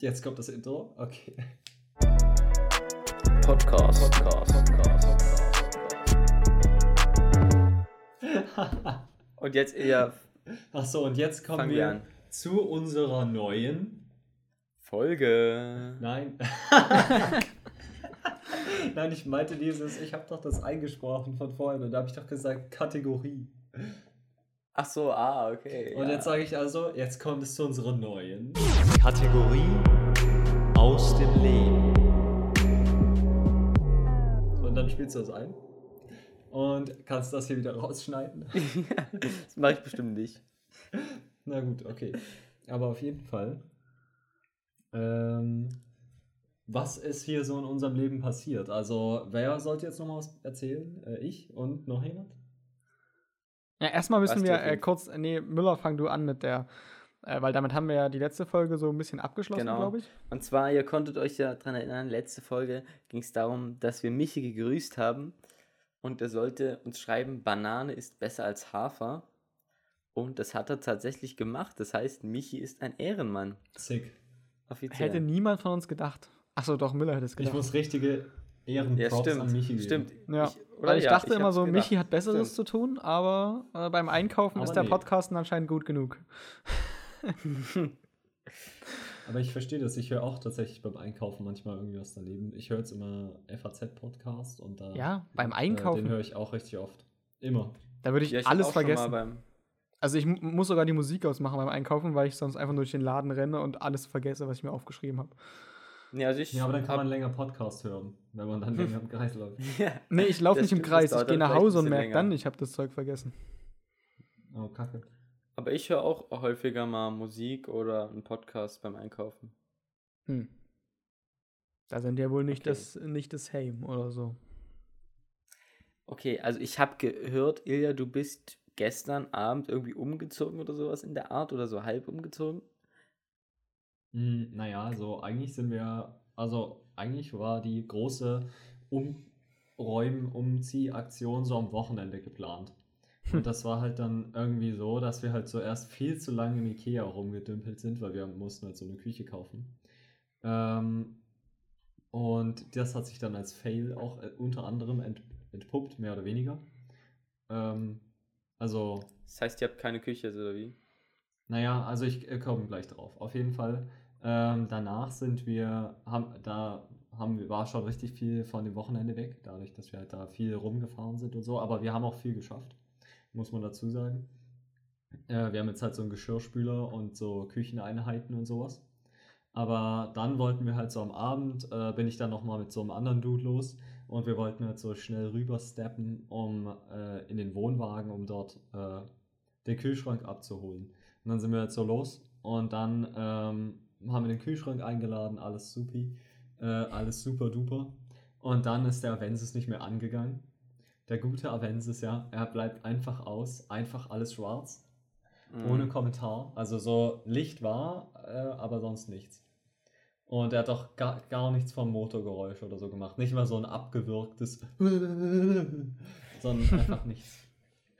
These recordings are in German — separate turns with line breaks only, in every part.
Jetzt kommt das Intro. Okay.
Podcast. Podcast. Podcast. Und jetzt eher
Achso, und jetzt kommen
Fangen
wir,
wir an.
zu unserer neuen.
Folge.
Nein. Nein, ich meinte dieses, ich habe doch das eingesprochen von vorhin und da habe ich doch gesagt Kategorie.
Ach so, ah, okay.
Und
ja.
jetzt sage ich also, jetzt kommt es zu unserer neuen Kategorie aus dem Leben. Und dann spielst du das ein und kannst das hier wieder rausschneiden.
das mache ich bestimmt nicht.
Na gut, okay. Aber auf jeden Fall. Ähm, was ist hier so in unserem Leben passiert? Also, wer sollte jetzt nochmal was erzählen? Äh, ich und noch jemand?
Ja, erstmal müssen wir äh, kurz, nee, Müller, fang du an mit der, äh, weil damit haben wir ja die letzte Folge so ein bisschen abgeschlossen,
Genau.
glaube ich.
Und zwar, ihr konntet euch ja daran erinnern, letzte Folge ging es darum, dass wir Michi gegrüßt haben. Und er sollte uns schreiben, Banane ist besser als Hafer. Und das hat er tatsächlich gemacht. Das heißt, Michi ist ein Ehrenmann.
Sick.
Offiziell.
Hätte niemand von uns gedacht. Achso, doch, Müller hätte es
Ich
gedacht.
muss richtige Ehrenprops
ja, stimmt.
an Michi geben.
Stimmt.
ja,
Ich- oder
weil ich
ja,
dachte immer
hab's
so,
gedacht.
Michi hat Besseres
Stimmt.
zu tun, aber äh, beim Einkaufen
Aber
ist der
nee.
Podcast anscheinend gut genug.
Aber ich verstehe das. Ich höre auch tatsächlich beim Einkaufen manchmal irgendwie was daneben. Ich höre jetzt immer FAZ-Podcast und da.
Ja, beim
Äh,
Einkaufen.
den höre ich auch richtig oft. Immer.
Da würde ich,
Ja, ich
alles
auch schon mal
vergessen.
Beim,
Also ich mu- muss sogar die Musik ausmachen beim Einkaufen, weil ich sonst einfach nur durch den Laden renne und alles vergesse, was ich mir aufgeschrieben habe.
Nee, also ich
Ja, aber dann kann man länger Podcast hören, wenn man dann länger im Kreis läuft.
ja.
Nee, ich laufe nicht im Kreis. Ich gehe nach Hause und merke
länger.
dann, ich habe das Zeug vergessen.
Oh, kacke.
Aber ich höre auch häufiger mal Musik oder einen Podcast beim Einkaufen.
Hm. Da sind ja wohl nicht,
Okay.
das, nicht das Heim oder so.
Okay, also ich habe gehört, Ilja, du bist gestern Abend irgendwie umgezogen oder sowas in der Art oder so halb umgezogen.
Hm, naja, so eigentlich sind wir, also eigentlich war die große Umräumen, Umziehaktion so am Wochenende geplant. Und das war halt dann irgendwie so, dass wir halt so erst viel zu lange im Ikea rumgedümpelt sind, weil wir mussten halt so eine Küche kaufen. Ähm, und das hat sich dann als Fail auch äh, unter anderem ent, entpuppt, mehr oder weniger. Ähm, also
Das heißt, ihr habt keine Küche, oder wie?
naja, also ich äh, komme gleich drauf. Auf jeden Fall. Ähm, danach sind wir, haben, da haben wir, war schon richtig viel von dem Wochenende weg, dadurch, dass wir halt da viel rumgefahren sind und so. Aber wir haben auch viel geschafft, muss man dazu sagen. Äh, wir haben jetzt halt so einen Geschirrspüler und so Kücheneinheiten und sowas. Aber dann wollten wir halt so am Abend, äh, bin ich dann nochmal mit so einem anderen Dude los und wir wollten halt so schnell rübersteppen, um äh, in den Wohnwagen, um dort äh, den Kühlschrank abzuholen. Und dann sind wir jetzt so los und dann ähm, haben wir den Kühlschrank eingeladen, alles supi, äh, alles super duper. Und dann ist der Avensis nicht mehr angegangen. Der gute Avensis, ja, er bleibt einfach aus, einfach alles schwarz, ohne
Mhm.
Kommentar. Also so Licht war, äh, aber sonst nichts. Und er hat auch gar, gar nichts vom Motorgeräusch oder so gemacht. Nicht mal so ein abgewürgtes, sondern einfach nichts.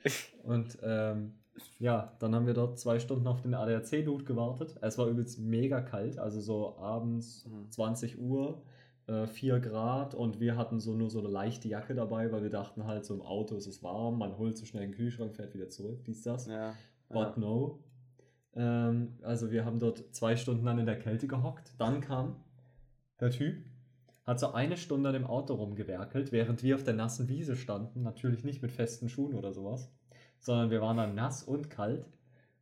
Und ähm, ja, dann haben wir dort zwei Stunden auf den ADAC-Dude gewartet. Es war übelst mega kalt, also so abends
Mhm.
20 Uhr, äh, 4 Grad und wir hatten so nur so eine leichte Jacke dabei, weil wir dachten halt, so im Auto ist es warm, man holt so schnell den Kühlschrank, fährt wieder zurück, dies, das.
Ja.
But no. Ähm, also wir haben dort zwei Stunden dann in der Kälte gehockt. Dann kam der Typ, hat so eine Stunde an dem Auto rumgewerkelt, während wir auf der nassen Wiese standen. Natürlich nicht mit festen Schuhen oder sowas, sondern wir waren dann nass und kalt.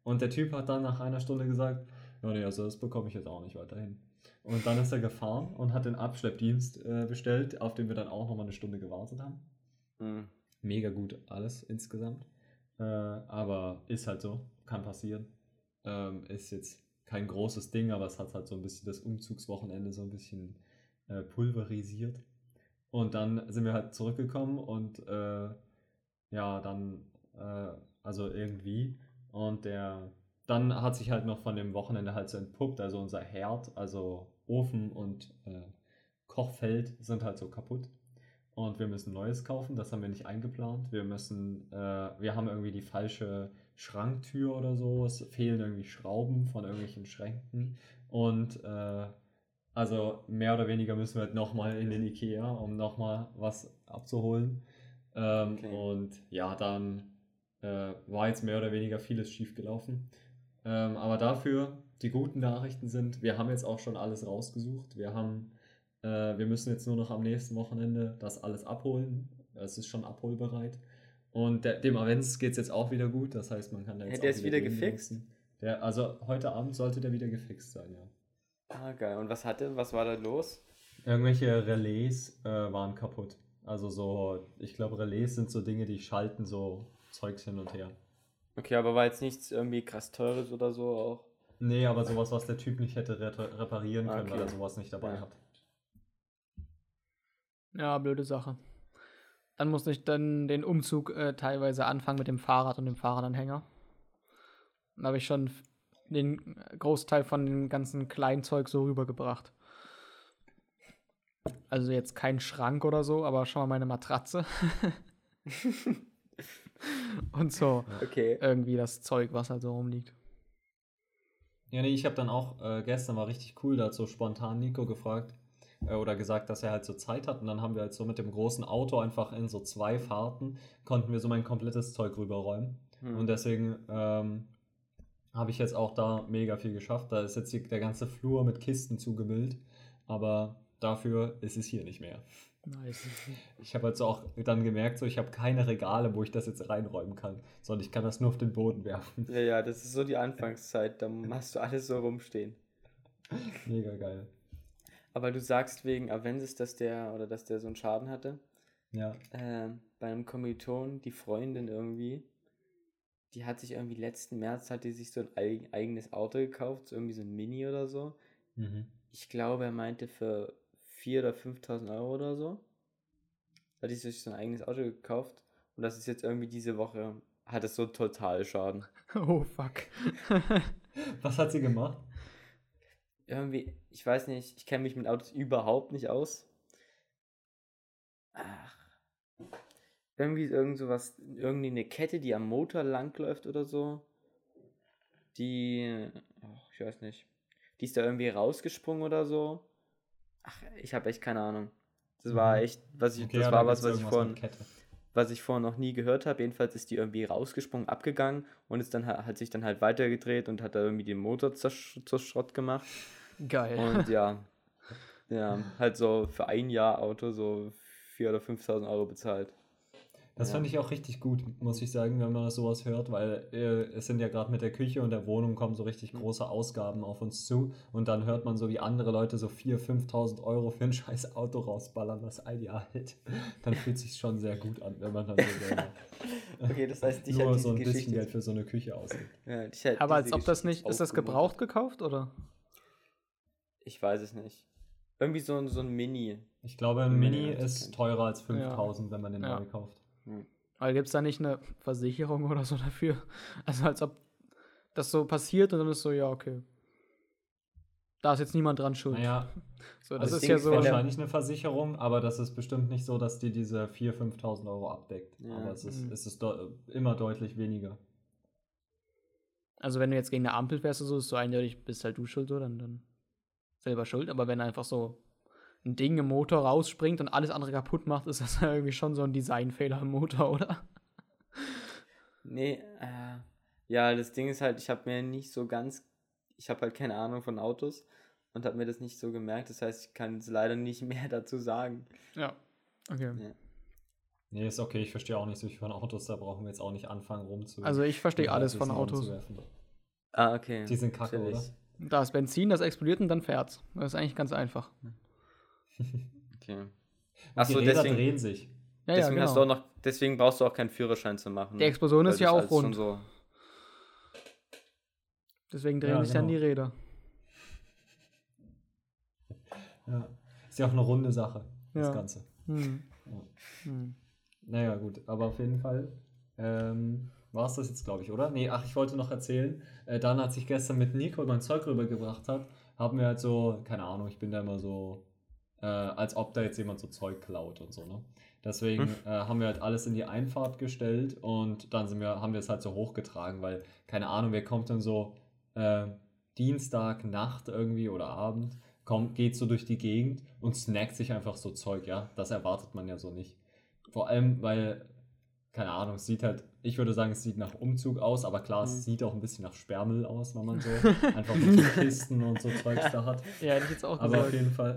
Und der Typ hat dann nach einer Stunde gesagt, ja nee, also das bekomme ich jetzt auch nicht weiterhin. Und dann ist er gefahren und hat den Abschleppdienst äh, bestellt, auf den wir dann auch nochmal eine Stunde gewartet haben
Mhm.
mega gut alles insgesamt. Äh, aber ist halt so, kann passieren. Ähm, ist jetzt kein großes Ding, aber es hat halt so ein bisschen das Umzugswochenende so ein bisschen äh, pulverisiert. Und dann sind wir halt zurückgekommen und äh, ja, dann, äh, also irgendwie. Und der, dann hat sich halt noch von dem Wochenende halt so entpuppt, also unser Herd, also Ofen und äh, Kochfeld sind halt so kaputt und wir müssen Neues kaufen. Das haben wir nicht eingeplant. Wir müssen, äh, wir haben irgendwie die falsche Schranktür oder so. Es fehlen irgendwie Schrauben von irgendwelchen Schränken und äh, Also mehr oder weniger müssen wir halt nochmal in den Ikea, um nochmal was abzuholen. Ähm,
Okay.
Und ja, dann äh, war jetzt mehr oder weniger vieles schief gelaufen. Ähm, aber dafür, die guten Nachrichten sind, wir haben jetzt auch schon alles rausgesucht. Wir haben, äh, wir müssen jetzt nur noch am nächsten Wochenende das alles abholen. Es ist schon abholbereit. Und der, dem Avens geht es jetzt auch wieder gut. Das heißt, man kann da
Ja,
jetzt
der
auch
ist wieder
gehen
gefixt?
lassen. Der, also heute Abend sollte der wieder gefixt sein, ja.
Ah, geil. Und was hatte, was war da los?
Irgendwelche Relais äh, waren kaputt. Also so, ich glaube, Relais sind so Dinge, die schalten so Zeugs hin und her.
Okay, aber war jetzt nichts irgendwie krass teures oder so auch?
Nee, aber sowas, was der Typ nicht hätte re reparieren können,
Okay.
weil er sowas nicht dabei
Ja.
hat.
Ja, blöde Sache. Dann musste ich dann den Umzug äh, teilweise anfangen mit dem Fahrrad und dem Fahrradanhänger. Dann habe ich schon den Großteil von dem ganzen Kleinzeug so rübergebracht. Also jetzt kein Schrank oder so, aber schon mal meine Matratze. und so
Okay.
irgendwie das Zeug, was halt so rumliegt.
Ja, nee, ich habe dann auch, äh, gestern war richtig cool, da hat so spontan Nico gefragt äh, oder gesagt, dass er halt so Zeit hat und dann haben wir halt so mit dem großen Auto einfach in so zwei Fahrten, konnten wir so mein komplettes Zeug rüberräumen.
Hm.
Und deswegen ähm, habe ich jetzt auch da mega viel geschafft. Da ist jetzt der ganze Flur mit Kisten zugemüllt, aber dafür ist es hier nicht mehr.
Nice.
Ich habe halt so auch dann gemerkt, so ich habe keine Regale, wo ich das jetzt reinräumen kann, sondern ich kann das nur auf den Boden werfen.
Ja, ja, das ist so die Anfangszeit, da hast du alles so rumstehen.
Mega geil.
Aber du sagst wegen Avensis, dass der oder dass der so einen Schaden hatte.
Ja.
äh, bei einem Kommiliton, die Freundin irgendwie, die hat sich irgendwie letzten März, hat die sich so ein eig eigenes Auto gekauft, so irgendwie so ein Mini oder so.
Mhm.
Ich glaube, er meinte für 4.000 oder 5.000 Euro oder so. Hat die sich so ein eigenes Auto gekauft und das ist jetzt irgendwie diese Woche, hat es so total Schaden.
Oh, fuck.
Was hat sie gemacht?
Irgendwie, ich weiß nicht, ich kenne mich mit Autos überhaupt nicht aus. Ach. Irgendwie irgend sowas, irgendwie eine Kette, die am Motor langläuft oder so. Die, ach, ich weiß nicht. Die ist da irgendwie rausgesprungen oder so. Ach, ich habe echt keine Ahnung. Das war
Mhm.
echt, was ich,
Okay,
das
ja,
war was, was ich vorhin, was ich vorher noch nie gehört habe. Jedenfalls ist die irgendwie rausgesprungen, abgegangen und ist dann ha- hat sich dann halt weitergedreht und hat da irgendwie den Motor zur, zur Schrott gemacht.
Geil.
Und ja, ja, halt so für ein Jahr Auto so 4.000 oder 5.000 Euro bezahlt.
Das
Ja.
fand ich auch richtig gut, muss ich sagen, wenn man sowas hört, weil äh, es sind ja gerade mit der Küche und der Wohnung kommen so richtig
Mhm.
große Ausgaben auf uns zu und dann hört man so, wie andere Leute so 4.000, 5.000 Euro für ein scheiß Auto rausballern, das ein Jahr hält. Dann fühlt sich schon sehr gut an, wenn man dann so
Okay, das heißt, dich
nur so ein bisschen
Geschichte.
Geld für so eine Küche ausgibt.
Ja,
Aber als ob das nicht, ist das gebraucht gekauft oder?
Ich weiß es nicht. Irgendwie so, ein- so ein Mini.
Ich glaube, ein
Ja,
Mini ist teurer als 5.000, wenn man den
Ja.
neu kauft.
Weil gibt es da nicht eine Versicherung oder so dafür? Also als ob das so passiert und dann ist so, ja, okay. Da ist jetzt niemand dran schuld.
Naja,
so, das
also
ist ja so.
wahrscheinlich eine Versicherung, aber das ist bestimmt nicht so, dass die diese 4.000, 5.000 Euro abdeckt.
Ja.
Aber es ist,
Mhm.
es ist deu- immer deutlich weniger.
Also wenn du jetzt gegen eine Ampel fährst, oder so ist so eindeutig, bist halt du schuld, so, dann, dann selber schuld. Aber wenn einfach so ein Ding im Motor rausspringt und alles andere kaputt macht, ist das ja irgendwie schon so ein Designfehler im Motor, oder?
Nee, äh, ja, das Ding ist halt, ich habe mir nicht so ganz, ich habe halt keine Ahnung von Autos und habe mir das nicht so gemerkt. Das heißt, ich kann jetzt leider nicht mehr dazu sagen.
Ja. Okay.
Ja.
Nee, ist okay, ich verstehe auch nicht so viel von Autos, da brauchen wir jetzt auch nicht anfangen rumzu.
Also ich verstehe alles von Autos.
Ah, okay.
Die sind kacke,
chillig.
oder?
Da ist Benzin, das explodiert und dann fährt's. Das ist eigentlich ganz einfach.
Okay. Achso,
die Räder
deswegen,
drehen sich.
Ja,
deswegen,
ja,
hast du
genau.
auch noch, deswegen brauchst du auch keinen Führerschein zu machen.
Die Explosion
weil
ist ja
das
auch rund.
So,
Deswegen drehen
Ja,
sich dann
genau.
die Räder.
Ja. Ist ja auch eine runde Sache, das. Ganze.
Hm.
Ja.
Hm.
Naja, gut, aber auf jeden Fall ähm, war es das jetzt, glaube ich, oder? Nee, ach, ich wollte noch erzählen. Äh, dann, als ich gestern mit Nico mein Zeug rübergebracht habe, haben wir halt so, keine Ahnung, ich bin da immer so, äh, als ob da jetzt jemand so Zeug klaut und so, ne? Deswegen
Hm.
äh, haben wir halt alles in die Einfahrt gestellt und dann sind wir, haben wir es halt so hochgetragen, weil, keine Ahnung, wer kommt dann so äh, Dienstag, Nacht irgendwie oder Abend, kommt, geht so durch die Gegend und snackt sich einfach so Zeug, ja. Das erwartet man ja so nicht. Vor allem, weil, keine Ahnung, es sieht halt, ich würde sagen, es sieht nach Umzug aus, aber klar, es
Mhm.
sieht auch ein bisschen nach Sperrmüll aus, wenn man so einfach so Kisten und so Zeugs da hat.
Ja, hätte ich jetzt auch
Aber auf
gesagt.
jeden Fall.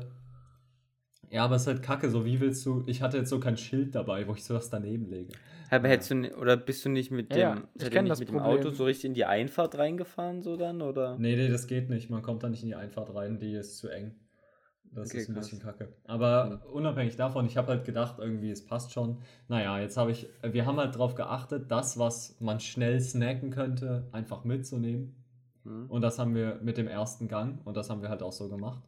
Ja, aber es ist halt kacke, so wie willst du, ich hatte jetzt so kein Schild dabei, wo ich sowas daneben lege.
Aber hättest du, oder bist du nicht mit
Ja, ja,
dem,
ich kenn
nicht
das
mit dem. Auto so richtig in die Einfahrt reingefahren, so dann, oder?
Nee, nee, das geht nicht. Man kommt da nicht in die Einfahrt rein, die ist zu eng. Das
Okay,
ist ein
krass.
bisschen kacke. Aber unabhängig davon, ich habe halt gedacht, irgendwie, es passt schon. Naja, jetzt habe ich, wir haben halt darauf geachtet, das, was man schnell snacken könnte, einfach mitzunehmen.
Hm?
Und das haben wir mit dem ersten Gang und das haben wir halt auch so gemacht.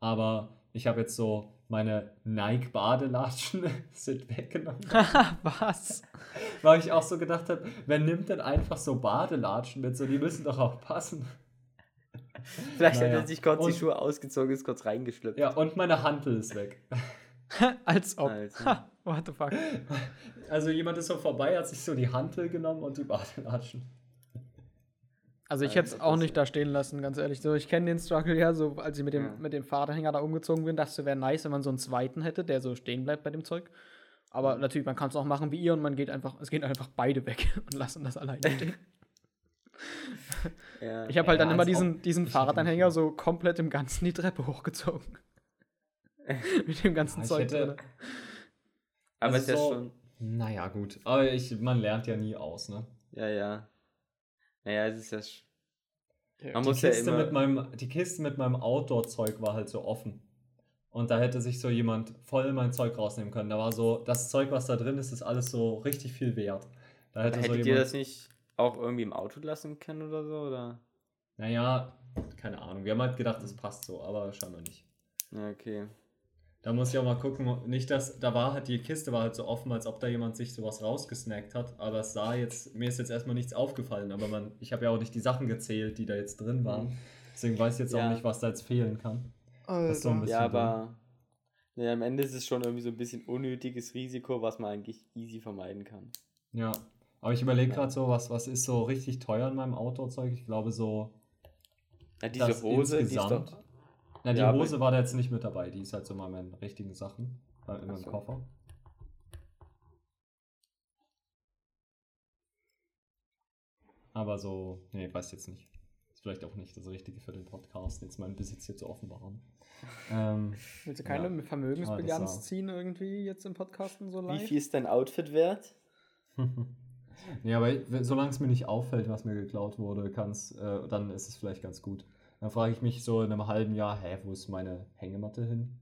Aber ich habe jetzt so meine Nike-Badelatschen sind weggenommen.
Was?
Weil ich auch so gedacht habe, wer nimmt denn einfach so Badelatschen mit? So, die müssen doch auch passen.
Vielleicht hat
Naja.
er sich kurz die
Und-
Schuhe ausgezogen, ist kurz reingeschlüpft.
Ja, und meine Hantel ist weg.
Als ob.
Alter.
Ha, what the fuck?
Also jemand ist so vorbei, hat sich so die Hantel genommen und die Badelatschen.
Also ich hätte es auch nicht da stehen lassen, ganz ehrlich. So, ich kenne den Struggle ja, so als ich mit dem,
Ja.
mit dem Fahrradhänger da umgezogen bin, dachte wäre nice, wenn man so einen zweiten hätte, der so stehen bleibt bei dem Zeug. Aber natürlich, man kann es auch machen wie ihr und man geht einfach, es gehen einfach beide weg und lassen das alleine stehen.
Ja.
Ich habe halt dann
Ja,
immer
als ob-
diesen, diesen
ich
Fahrradanhänger so komplett im Ganzen die Treppe hochgezogen. mit dem ganzen
Ja, ich
Zeug
hätte-
drin.
Aber
Also
ist ja
so-
schon.
Naja, gut. Aber ich, man lernt ja nie aus, ne?
Ja, ja. Naja, es ist ja.
Ja.
Man
Die
muss ja
Kiste,
immer.
mit meinem, die Kiste mit meinem Outdoor-Zeug war halt so offen. Und da hätte sich so jemand voll mein Zeug rausnehmen können. Da war so, das Zeug, was da drin ist, ist alles so richtig viel wert. Da hätte so
Hättet ihr
jemand,
das nicht auch irgendwie im Auto lassen können oder so? Oder?
naja, keine Ahnung. Wir haben halt gedacht, das passt so, aber scheinbar nicht.
Ja, okay.
Da muss ich auch mal gucken, nicht dass, da war halt, die Kiste war halt so offen, als ob da jemand sich sowas rausgesnackt hat, aber es sah jetzt, mir ist jetzt erstmal nichts aufgefallen, aber man, ich habe ja auch nicht die Sachen gezählt, die da jetzt drin waren, deswegen weiß ich jetzt
Ja.
auch nicht, was da jetzt fehlen kann. So
Ja, aber. Ja, am Ende ist es schon irgendwie so ein bisschen unnötiges Risiko, was man eigentlich easy vermeiden kann.
Ja, aber ich überlege gerade so, was, was ist so richtig teuer in meinem Outdoor-Zeug, ich glaube so,
Ja, diese Hose, die ist
insgesamt,
doch.
Na, die
Ja,
Hose war da jetzt nicht mit dabei, die ist halt so mal meinen richtigen Sachen, äh, in meinem
so.
Koffer. Aber so, nee, weiß jetzt nicht. Ist vielleicht auch nicht das Richtige für den Podcast, jetzt meinen Besitz hier zu offenbaren. Ähm,
Willst du keine
Ja.
Vermögensbilanz ziehen irgendwie jetzt im Podcasten so
Wie
live?
viel ist dein Outfit wert?
nee, aber solange es mir nicht auffällt, was mir geklaut wurde, kann's, äh, dann ist es vielleicht ganz gut. Dann frage ich mich so in einem halben Jahr, hä, wo ist meine Hängematte hin?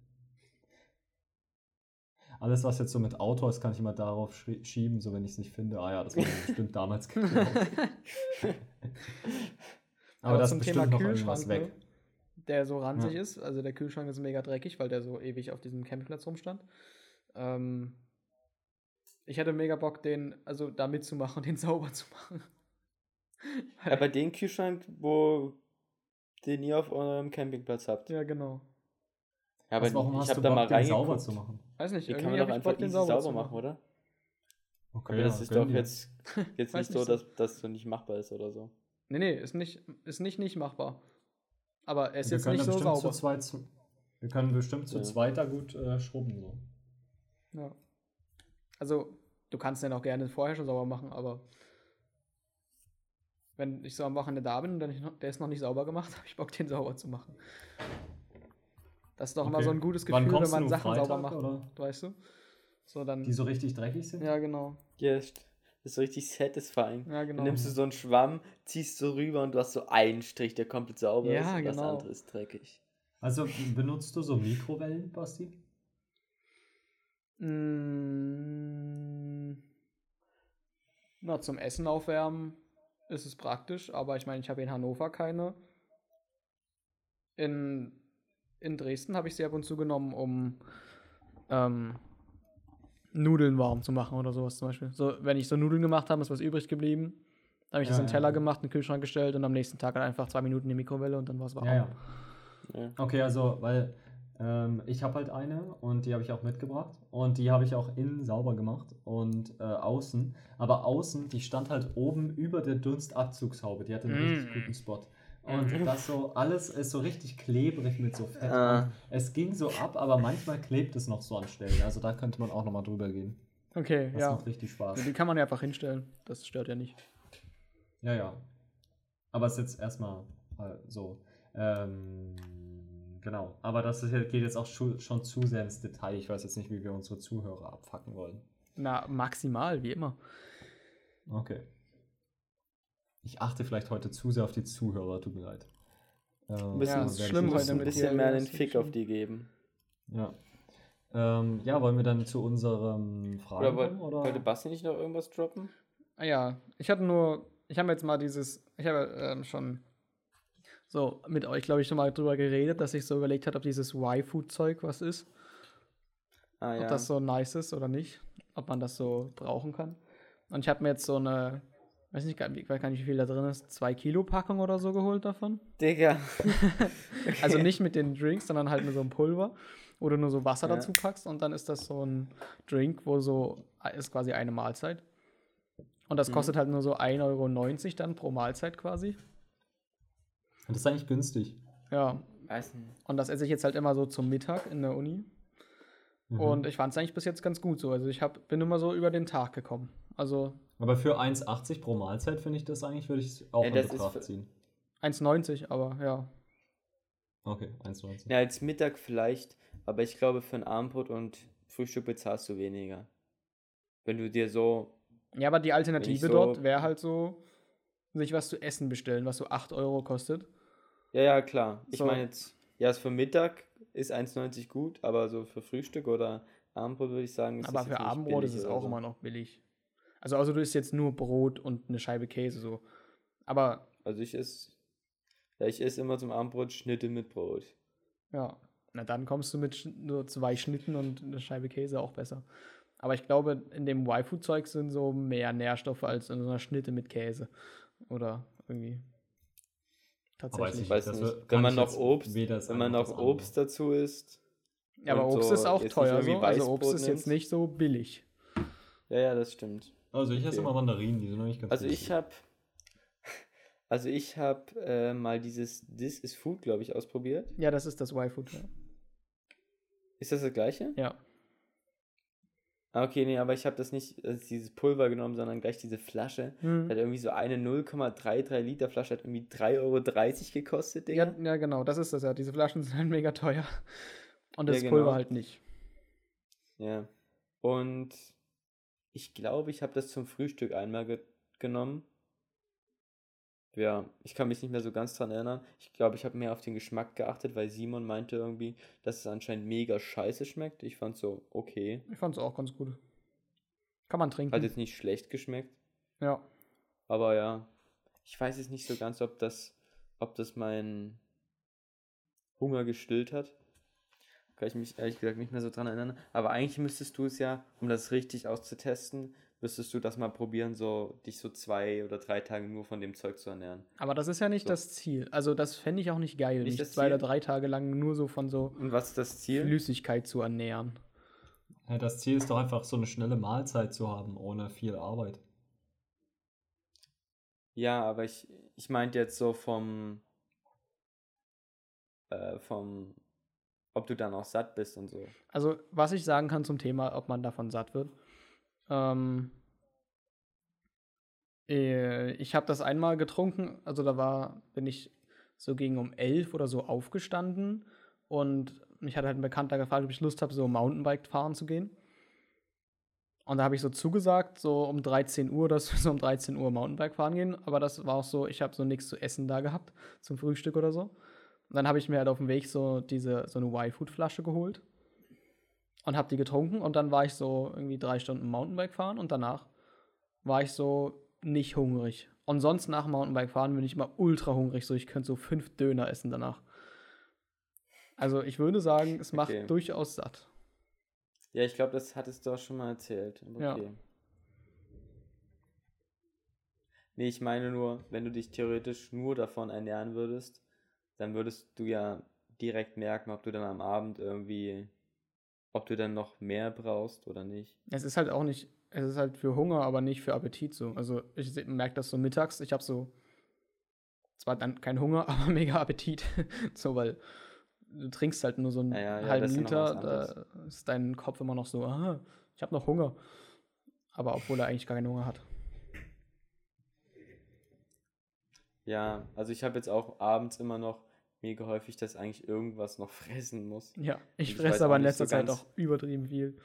Alles, was jetzt so mit Auto ist, kann ich immer darauf schieben, so wenn ich es nicht finde. Ah ja, das wurde mir bestimmt damals geklaut. Aber, das ist bestimmt noch irgendwas weg.
ne, der so ranzig
Ja.
ist. Also der Kühlschrank ist mega dreckig, weil der so ewig auf diesem Campingplatz rumstand. Ähm, ich hätte mega Bock, den, also da mitzumachen und den sauber zu machen.
Aber den Kühlschrank, wo den ihr auf eurem Campingplatz habt.
ja, genau.
Ja, aber
warum
ich
hast
habe
du
da
Bock,
mal
den sauber zu machen?
Weiß nicht,
Den kann man doch
ich
einfach
Bock, den sauber,
sauber, machen, oder?
Okay,
Aber das
ja,
ist doch jetzt, jetzt nicht so, dass das so nicht machbar ist oder so.
Nee, nee, ist nicht, ist nicht nicht machbar. Aber er ist
Wir
jetzt nicht so
bestimmt
sauber.
Zu zweit zu, wir können bestimmt zu
Ja.
zweit da gut äh, schrubben. So.
Ja. Also, du kannst den auch gerne vorher schon sauber machen, aber wenn ich so am Wochenende da bin und dann ich noch, der ist noch nicht sauber gemacht, habe ich Bock, den sauber zu machen. Das ist doch immer
Okay.
so ein gutes Gefühl, wenn man Sachen sauber
Freitag,
macht.
oder?
Weißt du? So dann.
Die so richtig dreckig sind?
ja, genau.
Ja, das ist so richtig satisfying.
Ja, genau.
Dann nimmst du so einen Schwamm, ziehst so rüber und du hast so einen Strich, der komplett sauber
Ja,
ist und das
genau.
andere ist dreckig.
Also benutzt du so Mikrowellen, Basti?
Mm, na, zum Essen aufwärmen ist es praktisch, aber ich meine, ich habe in Hannover keine. In, in Dresden habe ich sie ab und zu genommen, um ähm, Nudeln warm zu machen oder sowas zum Beispiel. So, wenn ich so Nudeln gemacht habe, ist was übrig geblieben. Dann habe ich das
Ja,
in den
ja.
Teller gemacht, in den Kühlschrank gestellt und am nächsten Tag halt einfach zwei Minuten in die Mikrowelle und dann war es warm.
Ja, ja.
Ja.
Okay, also, weil ähm, ich habe halt eine und die habe ich auch mitgebracht und die habe ich auch innen sauber gemacht und äh, außen. Aber außen, die stand halt oben über der Dunstabzugshaube. Die hatte einen
Mm.
richtig guten Spot. Und das so, alles ist so richtig klebrig mit so Fett.
Ah.
Und Es ging so ab, aber manchmal klebt es noch so an Stellen. Also da könnte man auch nochmal drüber gehen.
Okay,
Das
ja.
macht richtig Spaß.
Die kann man ja einfach hinstellen. Das stört ja nicht.
Ja, ja. Aber es ist jetzt erstmal äh, so. Ähm, genau. Aber das ist, jetzt- geht jetzt auch schon zu sehr ins Detail. Ich weiß jetzt nicht, wie wir unsere Zuhörer abfacken wollen.
Na, maximal, wie immer.
Okay. Ich achte vielleicht heute zu sehr auf die Zuhörer, tut mir leid. Ähm,
Ein bisschen,
Ja, schlimm heute
ein bisschen mehr den Fick
schlimm.
auf die geben.
Ja. Ähm, ja, wollen wir dann zu unserem Fragen
Oder,
kommen?
wollte,
Oder?
wollte Basti nicht noch irgendwas droppen?
Ah ja, ich hatte nur, ich habe jetzt mal dieses, ich habe ähm, schon so mit euch, glaube ich, schon mal drüber geredet, dass ich so überlegt habe, ob dieses Y-Food-Zeug was ist.
Ah
ob
ja.
das so nice ist oder nicht, ob man das so brauchen kann. Und ich habe mir jetzt so eine, weiß nicht, ich weiß gar nicht, wie viel da drin ist, zwei Kilo Packung oder so geholt davon.
Digga.
Also nicht mit den Drinks, sondern halt mit so einem Pulver, wo du nur so Wasser
Ja.
dazu packst und dann ist das so ein Drink, wo so, ist quasi eine Mahlzeit. Und das
Mhm.
kostet halt nur so 1,90 Euro dann pro Mahlzeit quasi.
Das ist eigentlich günstig.
Ja,
Weiß nicht.
und das esse ich jetzt halt immer so zum Mittag in der Uni.
Mhm.
Und ich fand es eigentlich bis jetzt ganz gut so. Also ich hab, bin immer so über den Tag gekommen. Also
Aber für 1,80 pro Mahlzeit finde ich das eigentlich, würde ich es auch
Ja,
in Betracht ziehen.
1,90, aber ja.
Okay, 1,90.
Ja, als Mittag vielleicht, aber ich glaube, für ein Abendbrot und Frühstück bezahlst du weniger. Wenn du dir so.
Ja, aber die Alternative
so-
dort wäre halt so, sich was zu essen bestellen, was so 8 Euro kostet.
Ja, ja, klar. Ich
So.
meine jetzt, ja, für Mittag ist 1,90 gut, aber so für Frühstück oder Abendbrot würde ich sagen, ist
aber für Abendbrot ist es auch
so.
immer noch billig. Also, also du isst jetzt nur Brot und eine Scheibe Käse so. Aber
Also ich esse. Ja, ich esse immer zum Abendbrot Schnitte mit Brot.
ja, na dann kommst du mit nur zwei Schnitten und eine Scheibe Käse auch besser. Aber ich glaube, in dem Y-Food-Zeug sind so mehr Nährstoffe als in so einer Schnitte mit Käse. Oder irgendwie.
Weiß
Tatsächlich.
ich
Weiß nicht. wenn man noch Obst, wenn man
noch andere.
Obst dazu isst.
Ja, aber Obst
so
ist auch teuer. So. Also Obst ist jetzt nicht so billig.
Ja, ja, das stimmt.
Also ich esse
Okay.
immer Mandarinen, die sind noch nicht ganz
Also ich habe also ich habe äh, mal dieses This is Food, glaube ich, ausprobiert.
Ja, das ist das Y-Food. Ja.
Ist das das gleiche?
ja.
Ah, okay, nee, aber ich habe das nicht äh, dieses Pulver genommen, sondern gleich diese Flasche.
Hm.
Hat irgendwie so eine 0,33 Liter Flasche, hat irgendwie 3,30 Euro gekostet, Digga.
Ja, ja, genau, das ist das ja. Diese Flaschen sind halt mega teuer. Und
Ja,
das
genau.
Pulver halt nicht.
Ja. Und ich glaube, ich habe das zum Frühstück einmal ge genommen. Ja, ich kann mich nicht mehr so ganz dran erinnern. Ich glaube, ich habe mehr auf den Geschmack geachtet, weil Simon meinte irgendwie, dass es anscheinend mega scheiße schmeckt. Ich fand so, okay.
Ich fand es auch ganz gut. Kann man trinken.
Hat jetzt nicht schlecht geschmeckt.
ja.
Aber ja, ich weiß jetzt nicht so ganz, ob das, ob das meinen Hunger gestillt hat. Kann ich mich ehrlich gesagt nicht mehr so dran erinnern. Aber eigentlich müsstest du es ja, um das richtig auszutesten, müsstest du das mal probieren, so dich so zwei oder drei Tage nur von dem Zeug zu ernähren.
Aber das ist ja nicht
So.
das Ziel. Also, das fände ich auch nicht geil,
Nicht das
zwei oder
Ziel?
drei Tage lang nur so von so
Und was ist das Ziel?
Flüssigkeit zu ernähren.
Ja, das Ziel ist doch einfach so eine schnelle Mahlzeit zu haben, ohne viel Arbeit.
Ja, aber ich, ich meinte jetzt so vom, äh, vom, ob du dann auch satt bist und so.
Also, was ich sagen kann zum Thema, ob man davon satt wird. Ähm, äh, ich habe das einmal getrunken, also da war, bin ich so gegen um elf oder so aufgestanden und mich hat halt ein Bekannter gefragt, ob ich Lust habe, so Mountainbike fahren zu gehen. Und da habe ich so zugesagt, so um 13 Uhr, dass wir so um 13 Uhr Mountainbike fahren gehen. Aber das war auch so, ich habe so nichts zu essen da gehabt, zum Frühstück oder so. Und dann habe ich mir halt auf dem Weg so diese, so eine Y-Food-Flasche geholt und habe die getrunken. Und dann war ich so irgendwie drei Stunden Mountainbike fahren und danach war ich so nicht hungrig. Und sonst nach Mountainbike fahren bin ich immer ultra hungrig, so ich könnte so fünf Döner essen danach. Also ich würde sagen, es macht
Okay.
durchaus satt.
Ja, ich glaube, das hattest du auch schon mal erzählt. aber
Ja.
Okay. Nee, ich meine nur, wenn du dich theoretisch nur davon ernähren würdest, dann würdest du ja direkt merken, ob du dann am Abend irgendwie, ob du dann noch mehr brauchst oder nicht.
Es ist halt auch nicht, es ist halt für Hunger, aber nicht für Appetit so. Also ich merke das so mittags, ich habe so zwar dann kein Hunger, aber mega Appetit. so, weil du trinkst halt nur so einen
Ja, ja, ja,
halben Liter, da ist dein Kopf immer noch so, ah, ich habe noch Hunger. Aber obwohl er eigentlich gar keinen Hunger hat.
Ja, also ich habe jetzt auch abends immer noch mega häufig, dass ich eigentlich irgendwas noch fressen muss.
Ja, ich
Ich
fresse aber in letzter
so
Zeit auch übertrieben viel.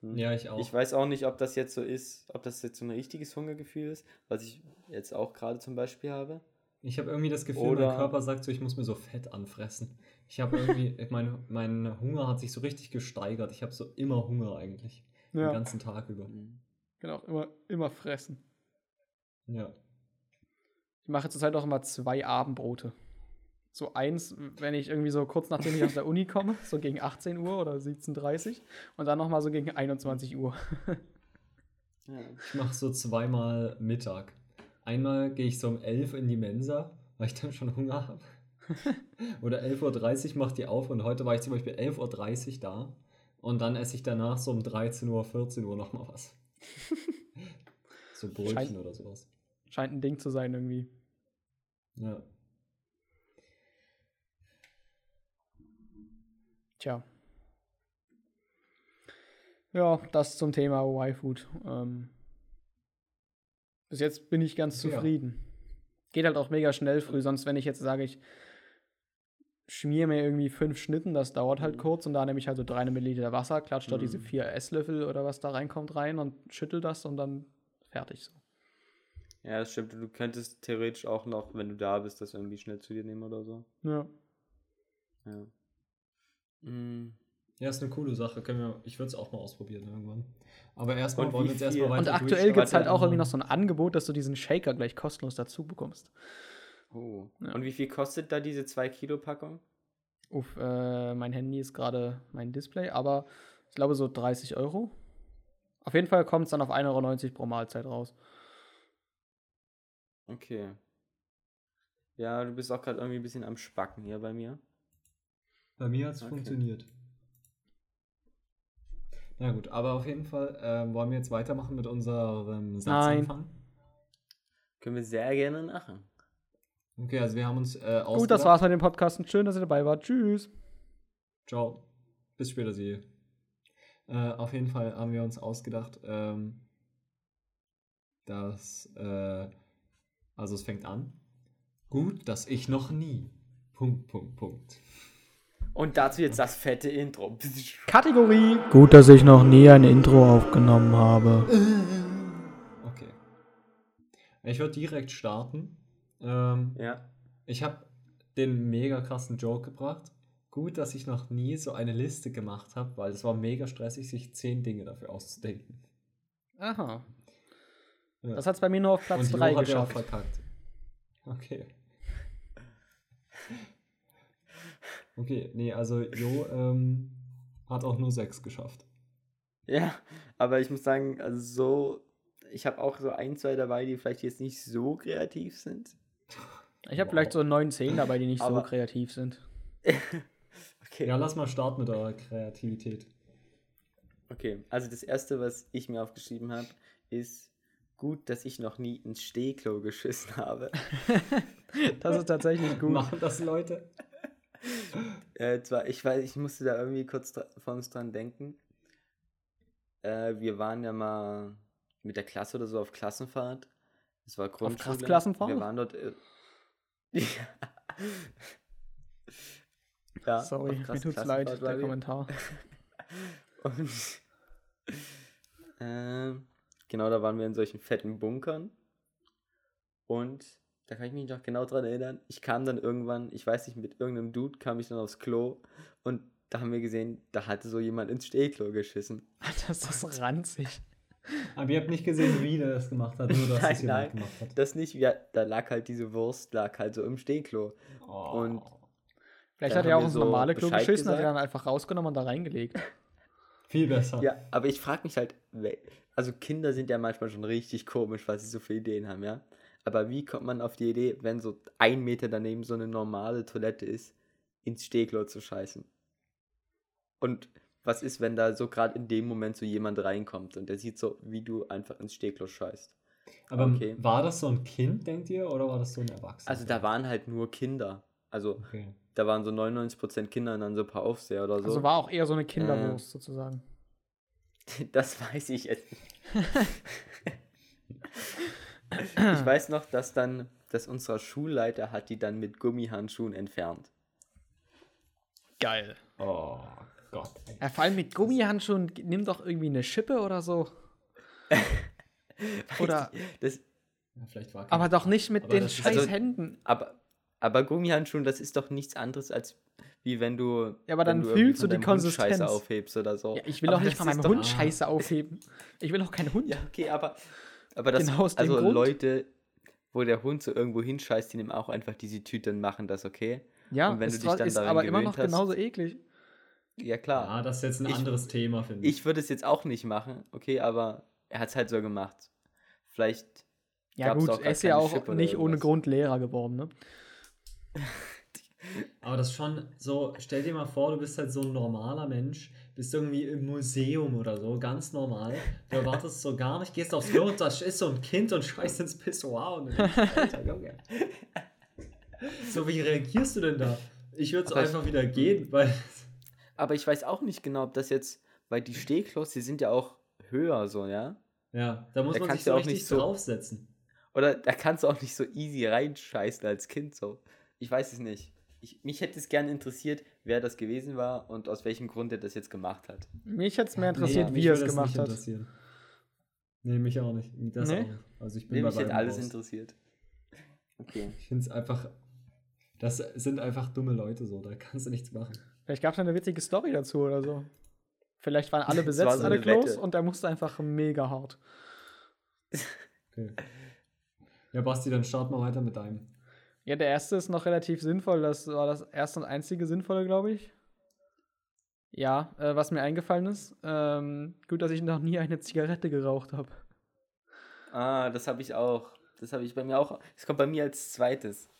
Hm.
Ja, ich auch.
Ich weiß auch nicht, ob das jetzt so ist, ob das jetzt so ein richtiges Hungergefühl ist, was ich jetzt auch gerade zum Beispiel habe.
Ich habe irgendwie das Gefühl,
Oder-
mein Körper sagt so, ich muss mir so Fett anfressen. Ich habe irgendwie, ich mein, mein Hunger hat sich so richtig gesteigert. Ich habe so immer Hunger eigentlich. Den
Ja,
ganzen Tag über.
Genau, immer, immer fressen.
Ja.
Ich mache zurzeit auch immer zwei Abendbrote. So eins, wenn ich irgendwie so kurz nachdem ich aus der Uni komme, so gegen 18 Uhr oder 17.30 Uhr und dann nochmal so gegen 21 Uhr.
Ja.
Ich mache so zweimal Mittag. Einmal gehe ich so um 11 in die Mensa, weil ich dann schon Hunger habe. Oder 11.30 Uhr macht die auf und heute war ich zum Beispiel 11.30 Uhr da. Und dann esse ich danach so um 13 Uhr, 14 Uhr nochmal was. so Brötchen
Scheint-
oder sowas.
Scheint ein Ding zu sein irgendwie.
Ja.
Tja. Ja, das zum Thema Y-Food. Ähm, bis jetzt bin ich ganz
Ja.
zufrieden. Geht halt auch mega schnell früh, sonst wenn ich jetzt sage, ich schmier mir irgendwie fünf Schnitten, das dauert halt
Mhm.
kurz und da nehme ich halt so 300 Milliliter Wasser, klatscht dort diese
Mhm.
vier Esslöffel oder was da reinkommt rein und schüttel das und dann fertig so.
ja, das stimmt. Du könntest theoretisch auch noch, wenn du da bist, das irgendwie schnell zu dir nehmen oder so.
Ja.
Ja. Hm.
Ja, ist eine coole Sache. Können wir, ich würde es auch mal ausprobieren irgendwann. Aber erstmal
Und
wollen wir jetzt erstmal weiter
Und aktuell gibt es halt auch irgendwie noch so ein Angebot, dass du diesen Shaker gleich kostenlos dazu bekommst.
Oh.
Ja.
Und wie viel kostet da diese 2 Kilo Packung?
Uff, äh, mein Handy ist gerade mein Display, aber ich glaube so 30 Euro. Auf jeden Fall kommt es dann auf 1,90 Euro pro Mahlzeit raus.
Okay. Ja, du bist auch gerade irgendwie ein bisschen am Spacken hier bei mir.
Bei mir hat es
Okay.
funktioniert. Na gut, aber auf jeden Fall ähm, wollen wir jetzt weitermachen mit unserem Satzanfang.
Können wir sehr gerne machen.
Okay, also wir haben uns äh,
Gut, das war's mit dem Podcast. Schön, dass ihr dabei wart. Tschüss.
Ciao. Bis später, Sie. Äh, auf jeden Fall haben wir uns ausgedacht, ähm, dass, äh, also es fängt an. Gut, dass ich noch nie. Punkt, Punkt, Punkt.
Und dazu jetzt das fette Intro.
Kategorie. Gut, dass ich noch nie ein Intro aufgenommen habe.
Okay. Ich würde direkt starten. Ähm,
Ja.
Ich habe den mega krassen Joke gebracht. Gut, dass ich noch nie so eine Liste gemacht habe, weil es war mega stressig, sich zehn Dinge dafür auszudenken.
Aha.
Ja.
Das hat es bei mir nur auf Platz
Und Jo
3
hat ja auch
geschafft.
verkackt. Okay. Okay, nee, also Jo ähm, hat auch nur sechs geschafft.
Ja, aber ich muss sagen, also so, ich habe auch so ein, zwei dabei, die vielleicht jetzt nicht so kreativ sind.
Ich habe vielleicht so 9, 10 dabei, die nicht so
Aber-
kreativ sind.
Okay.
Ja, lass mal starten mit eurer Kreativität.
Okay, also das erste, was ich mir aufgeschrieben habe, ist gut, dass ich noch nie ins Stehklo geschissen habe.
Das ist tatsächlich gut.
Machen das Leute?
Äh, zwar, ich weiß, ich musste da irgendwie kurz dra- von uns dran denken. Äh, wir waren ja mal mit der Klasse oder so auf Klassenfahrt. Das war Grundschule.
Klassenklassenfahrt?
Wir waren dort. Äh, ja.
Sorry,
auf
mir tut's
Klassenfahrt
leid, der
wir.
Kommentar.
Und ähm, genau, da waren wir in solchen fetten Bunkern. Und da kann ich mich noch genau dran erinnern. Ich kam dann irgendwann, ich weiß nicht, mit irgendeinem Dude kam ich dann aufs Klo und da haben wir gesehen, da hatte so jemand ins Stehklo geschissen.
Das ist ranzig.
Aber ihr habt nicht gesehen, wie der das gemacht hat, nur dass
Nein,
es jemand
nein.
gemacht hat.
Das nicht, ja, da lag halt diese Wurst, lag halt so im Stehklo.
Oh.
Und
Vielleicht hat er auch
haben wir
ins
so
normale Klo
Bescheid
geschissen, hat er
gesagt.
dann einfach rausgenommen und da reingelegt.
Viel besser.
ja, aber ich frage mich halt, also Kinder sind ja manchmal schon richtig komisch, was sie so für Ideen haben, ja. Aber wie kommt man auf die Idee, wenn so ein Meter daneben so eine normale Toilette ist, ins Stehklo zu scheißen? Und was ist, wenn da so gerade in dem Moment so jemand reinkommt und der sieht so, wie du einfach ins Stehklo scheißt?
Aber
Okay.
war das so ein Kind, denkt ihr, oder war das so ein Erwachsener?
Also da waren halt nur Kinder. Also
Okay.
da waren so 99% Kinder und dann so ein paar Aufseher oder so.
Also war auch eher so eine Kinderwurst sozusagen.
Das weiß ich jetzt nicht. ich weiß noch, dass dann, dass unser Schulleiter hat die dann mit Gummihandschuhen entfernt.
Geil.
Oh Gott.
Ja, vor allem mit Gummihandschuhen, nimm doch irgendwie eine Schippe oder so. Oder,
Das,
Ja, vielleicht war kein-
aber doch nicht mit den scheiß
also-
Händen.
aber, aber Gummihandschuhen, das ist doch nichts anderes als wie wenn du.
Ja, aber dann
irgendwie
fühlst du die
deinem Hund Scheiße
Konsistenz.
aufhebst oder so.
Ja, ich will
Aber
doch nicht von meinem
doch-
Hund Scheiße aufheben. Ich will auch keinen Hund.
Ja, okay, aber, aber das,
Genau aus dem
also
Grund.
Leute, wo der Hund so irgendwo hinscheißt, die nehmen auch einfach diese Tüte und machen das, okay?
Ja,
Und wenn
ist,
du dich dann
ist aber immer noch
hast-
genauso eklig.
Ja, klar.
Ja, das ist jetzt ein
Ich-
anderes Thema, finde ich.
Ich würde es jetzt auch nicht machen, okay, aber er hat es halt so gemacht. Vielleicht.
Ja
gab's
gut, er ist ja auch
Schippe
nicht ohne. Grund Lehrer geworden, ne?
Aber das ist schon so, stell dir mal vor, du bist halt so ein normaler Mensch, bist irgendwie im Museum oder so, ganz normal. Du erwartest so gar nicht, gehst aufs Klo und da ist so ein Kind und scheißt ins Pissoir und denkst, Alter, Junge. So, wie reagierst du denn da? Ich würde so
Aber ich-
einfach wieder gehen, weil.
Aber ich weiß auch nicht genau, ob das jetzt. Weil die Stehklos, die sind ja auch höher so, ja?
Ja, da muss
Da
man sich so
auch
richtig
nicht so-
draufsetzen.
Oder da kannst du auch nicht so easy reinscheißen als Kind so. Ich weiß es nicht. Ich, mich hätte es gerne interessiert, wer das gewesen war und aus welchem Grund er das jetzt gemacht hat.
Mich hätte es mehr interessiert,
Nee,
wie er es gemacht
nicht
hat.
Nee, mich auch nicht. Das
Nee?
auch nicht. Also ich bin
Nee,
bei
mich hätte alles
raus.
interessiert. Okay.
Ich finde es einfach. Das sind einfach dumme Leute so, da kannst du nichts machen.
Vielleicht gab es eine witzige Story dazu oder so. Vielleicht waren alle
war
besetzt,
so
alle
Wette.
und er musste einfach mega hart.
Okay. Ja, Basti, dann starten wir weiter mit deinem.
Ja, der erste ist noch relativ sinnvoll. Das war das erste und einzige sinnvolle, glaube ich. Ja, äh, was mir eingefallen ist. Ähm, gut, dass ich noch nie eine Zigarette geraucht habe.
Ah, das habe ich auch. Das habe ich bei mir auch. Es kommt bei mir als zweites.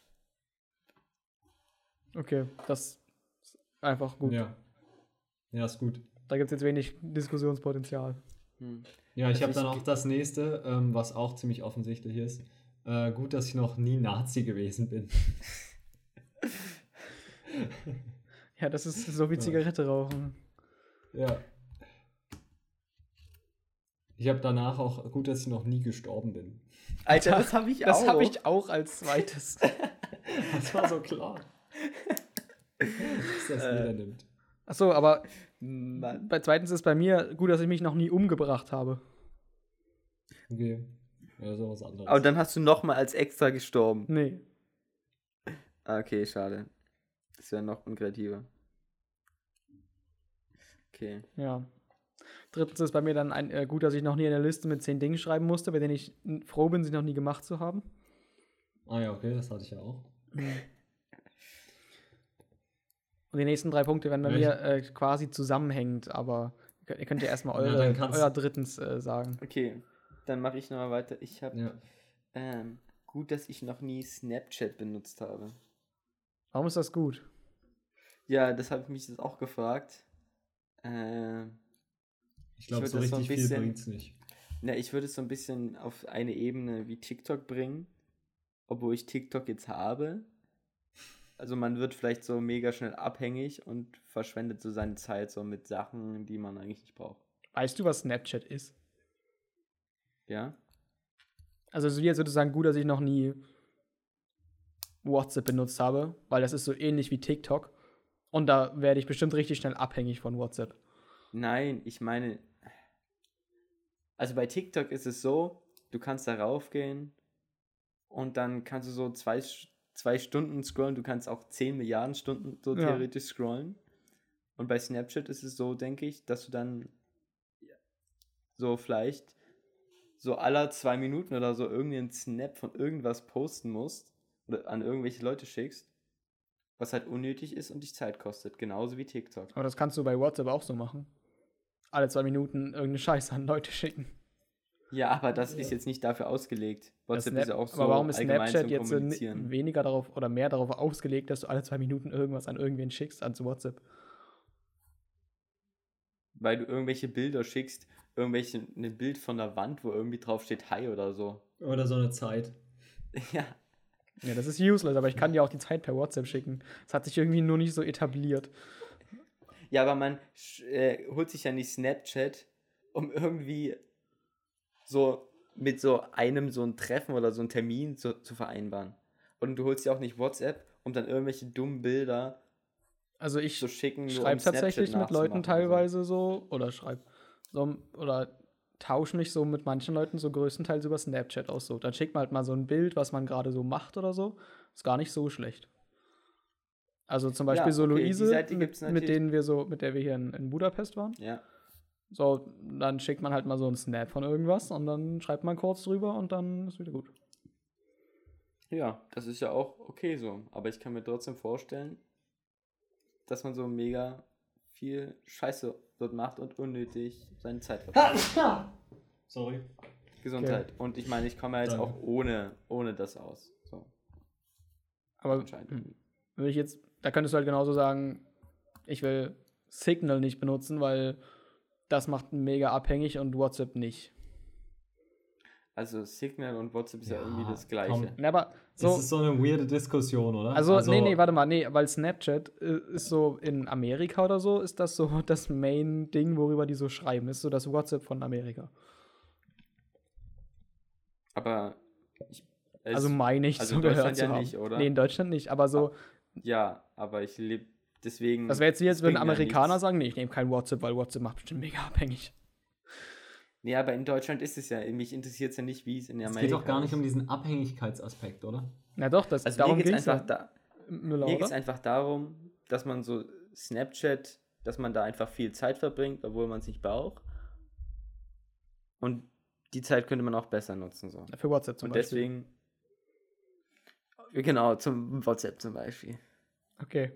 Okay, das ist einfach gut.
Ja. Ja, ist gut.
Da gibt es jetzt wenig Diskussionspotenzial.
Hm.
Ja, ich
Also
habe dann auch das nächste, ähm, was auch ziemlich offensichtlich ist. Äh, gut, dass ich noch nie Nazi gewesen bin.
Ja, das ist so wie. Zigarette rauchen.
Ja. Ich habe danach auch gut, dass ich noch nie gestorben bin.
Alter, das habe ich
Das
auch.
habe ich auch als zweites.
Das war so klar. dass das
Äh.
jeder nimmt.
Achso, aber
Mann.
bei zweitens ist bei mir gut, dass ich mich noch nie umgebracht habe.
Okay. Ja, so was anderes.
Aber dann hast du nochmal als extra gestorben.
Nee.
Ah, okay, schade. Das wäre noch unkreativer. Okay.
Ja. Drittens ist bei mir dann ein, äh, gut, dass ich noch nie eine Liste mit zehn Dingen schreiben musste, bei denen ich froh bin, sie noch nie gemacht zu haben.
ah ja, okay, das hatte ich ja auch.
Und die nächsten drei Punkte werden bei
Welche?
mir äh, quasi zusammenhängend, aber ihr könnt- ja erstmal
Ja,
eure,
kannst-
euer drittens äh, sagen.
Okay, dann mache ich nochmal weiter. Ich habe
Ja.
ähm, gut, dass ich noch nie Snapchat benutzt habe.
Warum ist das gut?
Ja, das habe ich mich jetzt auch gefragt. Ähm,
Ich glaube, so
das so ein
richtig viel
bisschen-
bringt's nicht.
na, ich würde es so ein bisschen auf eine Ebene wie TikTok bringen, obwohl ich TikTok jetzt habe. Also man wird vielleicht so mega schnell abhängig und verschwendet so seine Zeit so mit Sachen, die man eigentlich nicht braucht.
Weißt du, was Snapchat ist?
Ja?
Also so jetzt würde ich sagen, gut, dass ich noch nie WhatsApp benutzt habe, weil das ist so ähnlich wie TikTok. Und da werde ich bestimmt richtig schnell abhängig von WhatsApp.
Nein, ich meine, also bei TikTok ist es so, du kannst darauf gehen und dann kannst du so zwei, zwei Stunden scrollen, du kannst auch 10 Milliarden Stunden so
Ja.
theoretisch scrollen. Und bei Snapchat ist es so, denke ich, dass du dann ja, so vielleicht so aller zwei Minuten oder so irgendeinen Snap von irgendwas posten musst oder an irgendwelche Leute schickst, was halt unnötig ist und dich Zeit kostet, genauso wie TikTok.
Aber das kannst du bei WhatsApp auch so machen. Alle zwei Minuten irgendeine Scheiße an Leute schicken.
Ja, aber das ist jetzt nicht dafür ausgelegt. WhatsApp
Snap-
ist ja auch so
aber warum ist Snapchat jetzt weniger darauf oder mehr darauf ausgelegt, dass du alle zwei Minuten irgendwas an irgendwen schickst als WhatsApp?
Weil du irgendwelche Bilder schickst, irgendwelche ein Bild von der Wand, wo irgendwie drauf steht Hi oder so.
Oder so eine Zeit.
Ja.
Ja, das ist useless, aber ich kann dir auch die Zeit per WhatsApp schicken. Das hat sich irgendwie nur nicht so etabliert.
Ja, aber man äh, holt sich ja nicht Snapchat, um irgendwie so mit so einem so ein Treffen oder so einen Termin zu, zu vereinbaren. Und du holst dir auch nicht WhatsApp, um dann irgendwelche dummen Bilder
Also ich
um
schreibe tatsächlich mit Leuten
so.
teilweise so oder schreib so oder tausche mich so mit manchen Leuten so größtenteils über Snapchat aus so. Dann schickt man halt mal so ein Bild, was man gerade so macht oder so. Ist gar nicht so schlecht. Also zum Beispiel
Ja,
so
okay, die
Luise, mit, mit denen wir so, mit der wir hier in, in Budapest waren.
Ja.
So, dann schickt man halt mal so einen Snap von irgendwas und dann schreibt man kurz drüber und dann ist wieder gut.
Ja, das ist ja auch okay so. Aber ich kann mir trotzdem vorstellen, dass man so mega viel Scheiße dort macht und unnötig seine Zeit verbringt.
Sorry.
Gesundheit. Und ich meine, ich komme ja jetzt
Danke.
auch ohne, ohne das aus. So,
Aber
anscheinend.
hm, würde ich jetzt, da könntest du halt genauso sagen, ich will Signal nicht benutzen, weil das macht mega abhängig und WhatsApp nicht.
Also Signal und WhatsApp ist ja,
Ja,
irgendwie das
komm.
Gleiche.
Ja, aber
So. Das ist so eine weirde Diskussion, oder?
also, nee, nee, warte mal, nee, weil Snapchat äh, ist so in Amerika oder so, ist das so das Main-Ding, worüber die so schreiben, ist so das WhatsApp von Amerika.
Aber ich, es,
also meine ich
also
so
in
gehört
Deutschland
zu
ja
haben.
nicht, oder?
Nee, in Deutschland nicht, aber so,
ja, aber ich lebe deswegen.
das wäre jetzt wie, als
es
würden Amerikaner sagen, nee, ich nehme kein WhatsApp, weil WhatsApp macht bestimmt mega abhängig.
Nee, aber in Deutschland ist es ja. Mich interessiert es ja nicht, wie es in
Es
Amerika
geht doch gar nicht
ist.
um diesen Abhängigkeitsaspekt, oder?
Na doch, das,
Also
darum
geht
es
es einfach,
ja.
da,
Müller,
mir
oder?
geht's einfach darum, dass man so Snapchat, dass man da einfach viel Zeit verbringt, obwohl man es nicht braucht. Und die Zeit könnte man auch besser nutzen. So.
Für WhatsApp zum
Und
Beispiel.
deswegen. Genau, zum WhatsApp zum Beispiel.
Okay.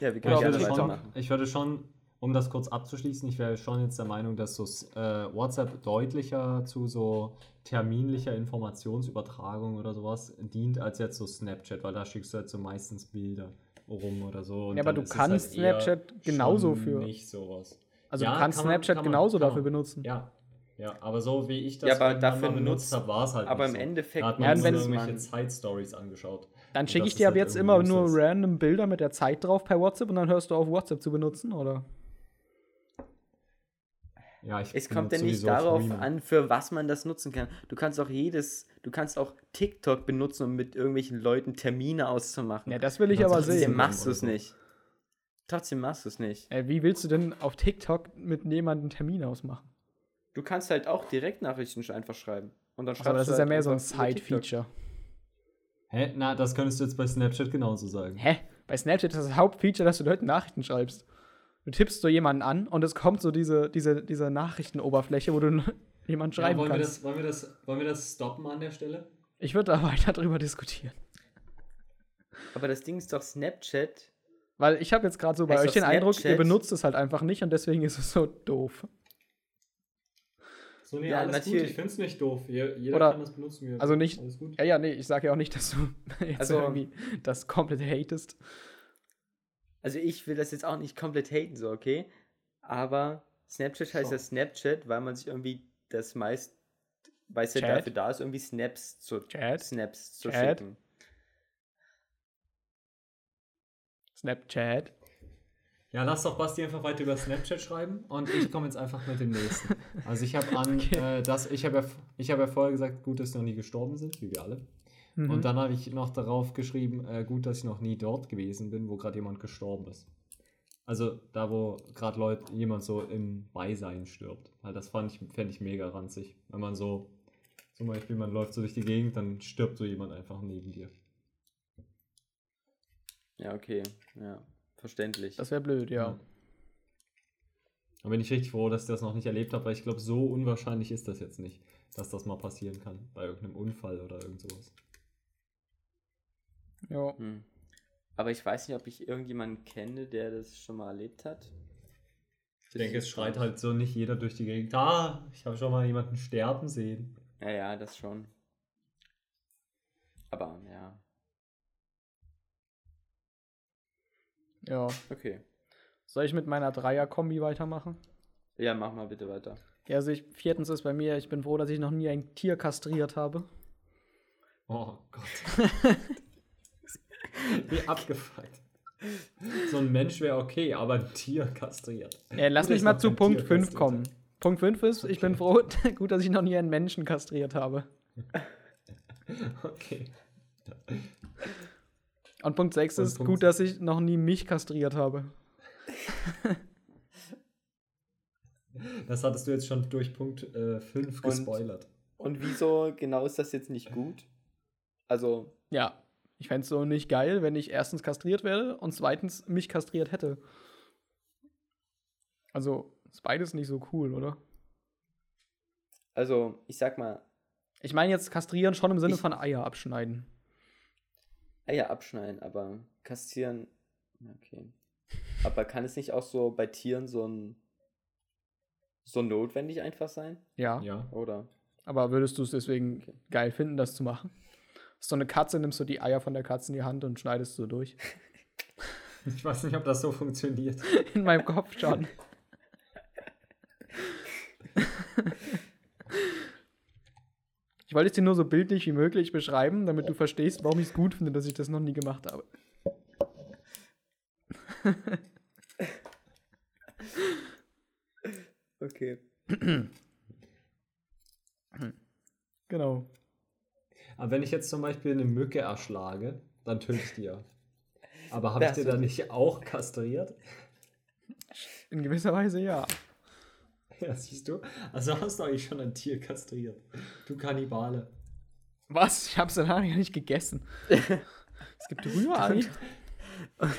Ja, wir
Ja,
können
ich,
gerne
würde schon,
weitermachen.
ich würde schon, um das kurz abzuschließen, ich wäre schon jetzt der Meinung, dass so äh, WhatsApp deutlicher zu so terminlicher Informationsübertragung oder sowas dient, als jetzt so Snapchat, weil da schickst du halt so meistens Bilder rum oder so. und
Ja, aber du kannst
eher
Snapchat genauso für-
Nicht sowas.
Also
Ja,
du kannst
kann man-
Snapchat
kann man-
genauso
kann
dafür benutzen.
Ja. Ja, aber so wie ich das
Ja, aber dafür
benutzt habe, war es halt
aber
nicht
im
so.
Endeffekt
da hat
Ja,
man so
wenn-
irgendwelche Zeitstories angeschaut.
Dann schicke ich dir ab
halt
jetzt immer nur random Bilder mit der Zeit drauf per WhatsApp und dann hörst du auf, WhatsApp zu benutzen, oder?
Ja, ich
Es kommt ja nicht darauf
Freemium.
an, für was man das nutzen kann. Du kannst auch jedes, du kannst auch TikTok benutzen, um mit irgendwelchen Leuten Termine auszumachen.
Ja, das will ich aber
Trotzdem
sehen.
ja-
machst du es nicht. Trotzdem machst du es nicht.
Äh, wie willst du denn auf TikTok mit jemandem einen Termin ausmachen?
Du kannst halt auch Direktnachrichten einfach schreiben. Und dann
Achso, aber das
schreibst
ist
du
ja mehr
halt
so ein. Side-Feature.
Hä? Na, das könntest du jetzt bei Snapchat genauso sagen.
Hä? Bei Snapchat ist das Hauptfeature, dass du Leuten Nachrichten schreibst. Du tippst so jemanden an und es kommt so diese, diese, diese Nachrichtenoberfläche, wo du jemanden
Ja,
schreiben
wollen, wir
kannst.
das, wollen, wir das, wollen wir das stoppen an der Stelle?
Ich würde da weiter drüber diskutieren.
Aber das Ding ist doch Snapchat.
Weil ich habe jetzt gerade so bei
Heißt
euch den Eindruck, ihr
Snapchat-
benutzt es halt einfach nicht und deswegen ist es so doof.
So, nee,
Ja,
alles gut.
natürlich.
Ich finde es nicht doof. Je- Jeder
Oder-
kann das benutzen.
Also nicht-
Alles gut.
Ja, ja, nee, ich sage ja auch nicht, dass du jetzt
Also-
irgendwie das komplett hatest.
Also ich will das jetzt auch nicht komplett haten, so, okay? Aber Snapchat heißt
So.
ja Snapchat, weil man sich irgendwie das meist, weil es ja dafür da ist, irgendwie Snaps zu,
Chat?
Snaps zu
Chat?
schicken.
Snapchat.
Ja, lass doch Basti einfach weiter über Snapchat schreiben und ich komme jetzt einfach mit dem nächsten. Also ich habe an,
Okay.
äh, das, ich habe ja, ich habe ja vorher gesagt, gut, dass sie noch nie gestorben sind, wie wir alle.
Mhm.
Und dann habe ich noch darauf geschrieben, äh, gut, dass ich noch nie dort gewesen bin, wo gerade jemand gestorben ist. Also da, wo gerade Leute, jemand so im Beisein stirbt. Weil das fand ich, fände ich mega ranzig. Wenn man so, zum Beispiel, man läuft so durch die Gegend, dann stirbt so jemand einfach neben dir.
Ja, okay. Ja, verständlich.
Das wäre blöd, ja.
Da bin ich richtig froh, dass ich das noch nicht erlebt habe, weil ich glaube, so unwahrscheinlich ist das jetzt nicht, dass das mal passieren kann. Bei irgendeinem Unfall oder irgend sowas.
Ja.
Hm. Aber ich weiß nicht, ob ich irgendjemanden kenne, der das schon mal erlebt hat.
Ich denke, es schreit halt so nicht jeder durch die Gegend. Ah, ich habe schon mal jemanden sterben sehen.
Ja, ja, das schon. Aber ja,
Ja.
okay.
Soll ich mit meiner Dreier-Kombi weitermachen?
Ja, mach mal bitte weiter.
Ja, also ich, viertens ist bei mir, ich bin froh, dass ich noch nie ein Tier kastriert habe.
Oh Gott. Wie abgefuckt. So ein Mensch wäre okay, aber ein Tier kastriert.
Ja, lass mich mal zu Punkt
Tier
5
kastriert
kommen. Punkt 5 ist, ich bin froh, gut, dass ich noch nie einen Menschen kastriert habe.
Okay.
Und Punkt 6
Und
ist
Punkt
gut, dass ich noch nie mich kastriert habe.
Das hattest du jetzt schon durch Punkt 5
Und-
gespoilert.
Und wieso genau ist das jetzt nicht gut? Also,
Ja, ich fände es so nicht geil, wenn ich erstens kastriert werde und zweitens mich kastriert hätte. Also, ist beides nicht so cool, oder?
also, ich sag mal,
Ich meine jetzt kastrieren schon im Sinne
Ich-
von Eier abschneiden.
Eier abschneiden, aber kastrieren, okay. Aber kann es nicht auch so bei Tieren so ein so notwendig einfach sein?
Ja.
Ja.
Oder?
Aber würdest du es deswegen
Okay.
geil finden, das zu machen? So eine Katze, nimmst du die Eier von der Katze in die Hand und schneidest so durch.
Ich weiß nicht, ob das so funktioniert.
In meinem Kopf schon. Ich wollte es dir nur so bildlich wie möglich beschreiben, damit du verstehst, warum ich es gut finde, dass ich das noch nie gemacht habe.
Okay.
Genau.
Aber wenn ich jetzt zum Beispiel eine Mücke erschlage, dann töte ich die ja. Aber habe ich die dann nicht auch kastriert?
In gewisser Weise ja.
Ja, siehst du? Also hast du eigentlich schon ein Tier kastriert. Du Kannibale.
Was? Ich hab's danach ja nicht gegessen. es gibt Rührei.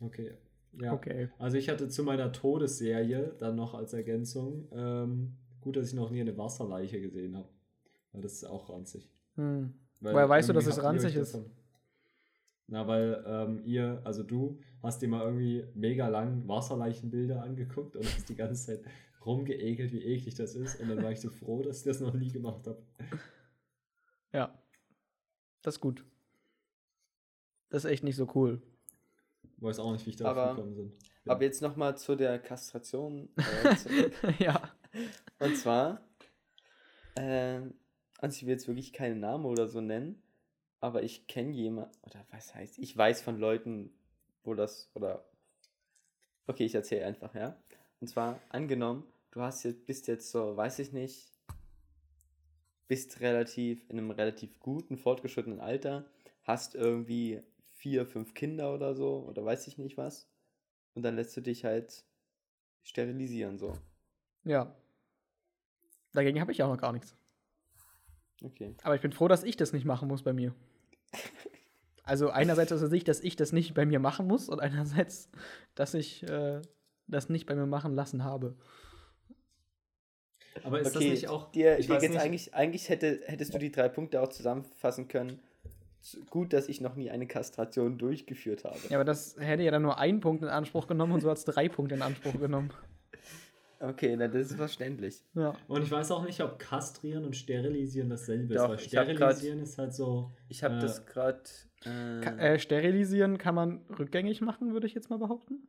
Okay. Ja.
Okay.
Also ich hatte zu meiner Todesserie dann noch als Ergänzung, ähm, gut, dass ich noch nie eine Wasserleiche gesehen habe. Weil das ist auch ranzig.
Hm.
Weil
Woher weißt du, dass es ranzig ist?
davon- Na, weil ähm, ihr, also du, hast dir mal irgendwie mega lang Wasserleichenbilder angeguckt und hast die ganze Zeit rumgeekelt, wie eklig das ist. Und dann war ich so froh, dass ich das noch nie gemacht habe.
Ja. Das ist gut. Das ist echt nicht so cool.
Weiß auch nicht, wie ich darauf
Aber-
gekommen bin.
Aber jetzt nochmal zu der Kastration äh,
ja.
Und zwar, äh, also ich will jetzt wirklich keinen Namen oder so nennen, aber ich kenne jemanden, oder was heißt, ich weiß von Leuten, wo das, oder, okay, ich erzähle einfach, ja. Und zwar, angenommen, du hast jetzt, bist jetzt so, weiß ich nicht, bist relativ, in einem relativ guten, fortgeschrittenen Alter, hast irgendwie vier, fünf Kinder oder so, oder weiß ich nicht was, und dann lässt du dich halt sterilisieren, so.
Ja. Dagegen habe ich auch noch gar nichts.
Okay.
Aber ich bin froh, dass ich das nicht machen muss bei mir. Also einerseits aus der Sicht, dass ich das nicht bei mir machen muss und einerseits, dass ich äh, das nicht bei mir machen lassen habe.
Aber ist das nicht auch.
Dir,
ich
dir geht's
nicht,
eigentlich, eigentlich hätte, hättest du die drei Punkte auch zusammenfassen können. Gut, dass ich noch nie eine Kastration durchgeführt habe.
Ja, aber das hätte ja dann nur einen Punkt in Anspruch genommen und so hat es drei Punkte in Anspruch genommen.
Okay, na, das ist verständlich.
Ja.
Und ich weiß auch nicht, ob kastrieren und sterilisieren dasselbe
Doch,
ist. Weil
hab grad-
sterilisieren ist halt so.
Ich habe
äh,
das gerade. Äh,
äh, sterilisieren kann man rückgängig machen, würde ich jetzt mal behaupten.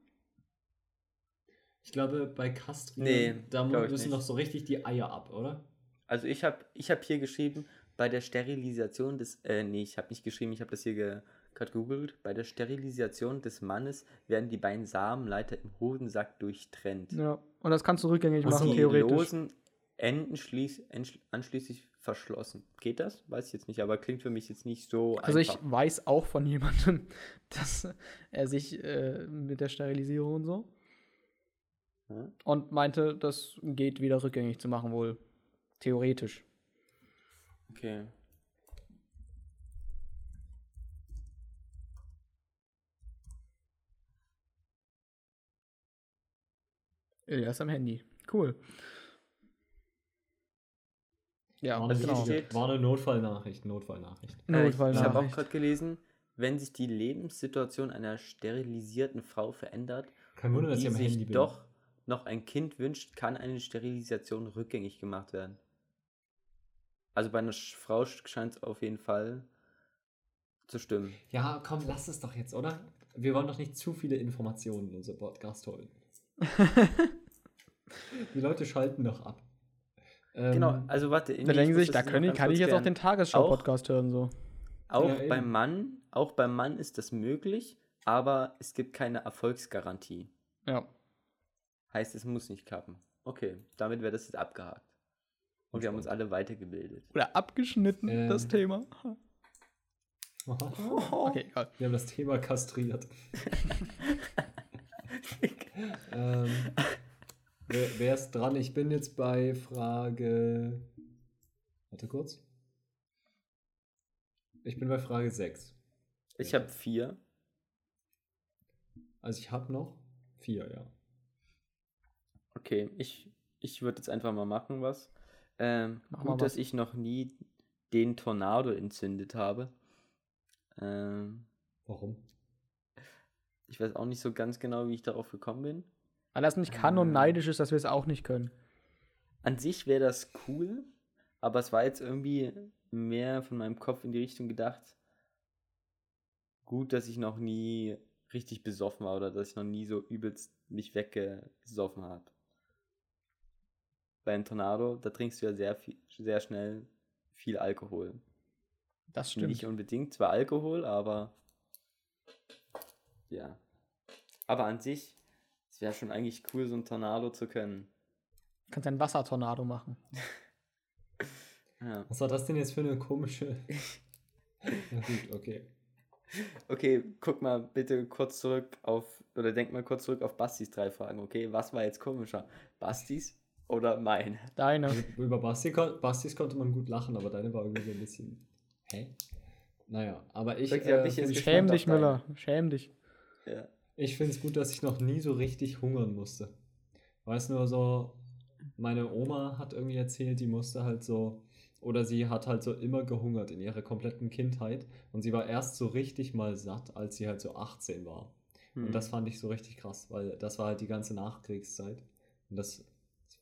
Ich glaube, bei Kastrieren,
Nee,
da müssen doch so richtig die Eier ab, oder?
also ich habe ich hab hier geschrieben, bei der Sterilisation des. Äh, nee, ich habe nicht geschrieben, ich habe das hier ge gerade gegoogelt. Bei der Sterilisation des Mannes werden die beiden Samenleiter im Hodensack durchtrennt.
Ja. Und das kannst du rückgängig
Ach so,
machen,
die
theoretisch.
losen Enden schließ, anschließend verschlossen. Geht das? Weiß ich jetzt nicht, aber klingt für mich jetzt nicht so
Also ich
einfach.
weiß auch von jemandem, dass er sich äh, mit der Sterilisierung und so
Ja?
und meinte, das geht wieder rückgängig zu machen, wohl theoretisch.
Okay.
Ist am Handy. Cool. Ja,
war, eine,
genau.
steht-
war eine Notfallnachricht, Notfallnachricht.
Äh, ich ich habe auch
Notfallnachricht.
gerade gelesen, wenn sich die Lebenssituation einer sterilisierten Frau verändert
Kein Wunder,
und
dass
die
ich am
sich
Handy bin.
doch noch ein Kind wünscht, kann eine Sterilisation rückgängig gemacht werden. Also bei einer Frau scheint es auf jeden Fall zu stimmen.
Ja, komm, lass es doch jetzt, oder? Wir wollen doch nicht zu viele Informationen in unser Podcast holen. Die Leute schalten doch ab.
Genau,
Ähm,
also warte.
Da denken sich, da können, kann ich jetzt auch den Tagesschau-Podcast hören, so.
Auch
Ja,
beim Mann, auch beim Mann ist das möglich, aber es gibt keine Erfolgsgarantie.
Ja.
Heißt, es muss nicht klappen. Okay, damit wäre das jetzt abgehakt. Und wir haben uns alle weitergebildet.
Oder abgeschnitten,
Ähm.
das Thema.
aha.
Okay, egal.
Wir haben das Thema kastriert. ähm, wer, wer ist dran? Ich bin jetzt bei Frage. Warte kurz. Ich bin bei Frage 6.
Ich habe vier.
Also ich habe noch vier, ja.
Okay, ich, ich würde jetzt einfach mal machen was. Ähm,
Mach
gut, dass
was.
ich noch nie den Tornado entzündet habe. Ähm,
Warum?
ich weiß auch nicht so ganz genau, wie ich darauf gekommen bin.
Weil das nicht kann und
Ähm.
neidisch ist, dass wir es auch nicht können.
An sich wäre das cool, aber es war jetzt irgendwie mehr von meinem Kopf in die Richtung gedacht. Gut, dass ich noch nie richtig besoffen war oder dass ich noch nie so übelst mich weggesoffen habe. Bei einem Tornado, da trinkst du ja sehr, viel, sehr schnell viel Alkohol.
Das stimmt.
Nicht unbedingt zwar Alkohol, aber ja. Aber an sich, es wäre schon eigentlich cool, so ein Tornado zu können.
Du kannst einen Wassertornado machen.
Ja.
Was war das denn jetzt für eine komische. Na gut, okay.
Okay, guck mal bitte kurz zurück auf, oder denk mal kurz zurück auf Bastis drei Fragen, okay? Was war jetzt komischer? Bastis oder meine?
Deine.
Über Basti, Bastis konnte man gut lachen, aber deine war irgendwie so ein bisschen. Hä? Naja, aber ich.
Wirklich,
Äh,
ich
Schäm dich. Müller. Schäm dich.
Ja.
Ich finde es gut, dass ich noch nie so richtig hungern musste. Weiß nur so, meine Oma hat irgendwie erzählt, die musste halt so, oder sie hat halt so immer gehungert in ihrer kompletten Kindheit und sie war erst so richtig mal satt, als sie halt so 18 war.
Hm.
Und das fand ich so richtig krass, weil das war halt die ganze Nachkriegszeit. Und das,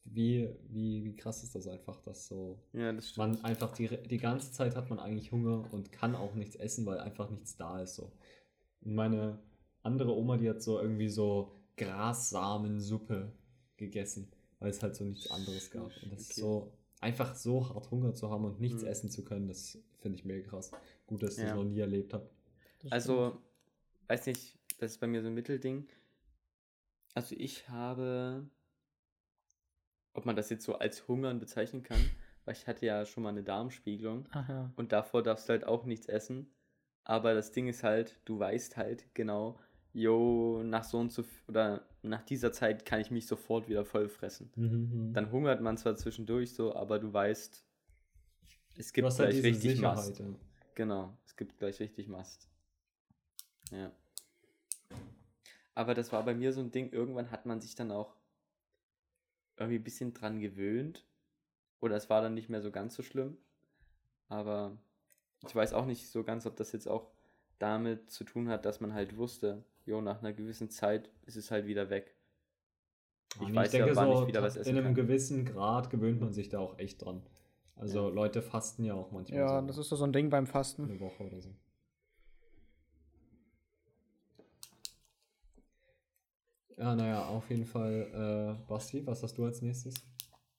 wie, wie, wie krass ist das einfach, dass so,
ja, das stimmt.
man einfach die, die ganze Zeit hat man eigentlich Hunger und kann auch nichts essen, weil einfach nichts da ist. So. Und meine andere Oma, die hat so irgendwie so Grassamensuppe gegessen, weil es halt so nichts anderes gab. Und das ist
Okay.
so, einfach so hart Hunger zu haben und nichts
Mhm.
essen zu können, das finde ich mega krass. Gut, dass ich
Ja.
das noch nie erlebt habe.
Also, weiß nicht, das ist bei mir so ein Mittelding. Also ich habe, ob man das jetzt so als Hungern bezeichnen kann, weil ich hatte ja schon mal eine Darmspiegelung
ja.
und davor darfst du halt auch nichts essen. Aber das Ding ist halt, du weißt halt genau, jo, nach so und so, oder nach dieser Zeit kann ich mich sofort wieder voll fressen.
Mhm.
Dann hungert man zwar zwischendurch so, aber du weißt, es gibt
halt
gleich
diese
richtig
Sicherheit.
Mast.
Ja.
Genau, es gibt gleich richtig Mast. Ja. Aber das war bei mir so ein Ding, irgendwann hat man sich dann auch irgendwie ein bisschen dran gewöhnt. Oder es war dann nicht mehr so ganz so schlimm. Aber ich weiß auch nicht so ganz, ob das jetzt auch damit zu tun hat, dass man halt wusste, jo, nach einer gewissen Zeit ist es halt wieder weg. Ich
Und
weiß ja, wann ich wieder was essen
In einem
kann.
gewissen Grad gewöhnt man sich da auch echt dran. Also Leute fasten ja auch manchmal
Ja,
so
das ist so ein Ding beim Fasten.
eine Woche oder so. Ja, naja, auf jeden Fall, äh, Basti, was hast du als nächstes?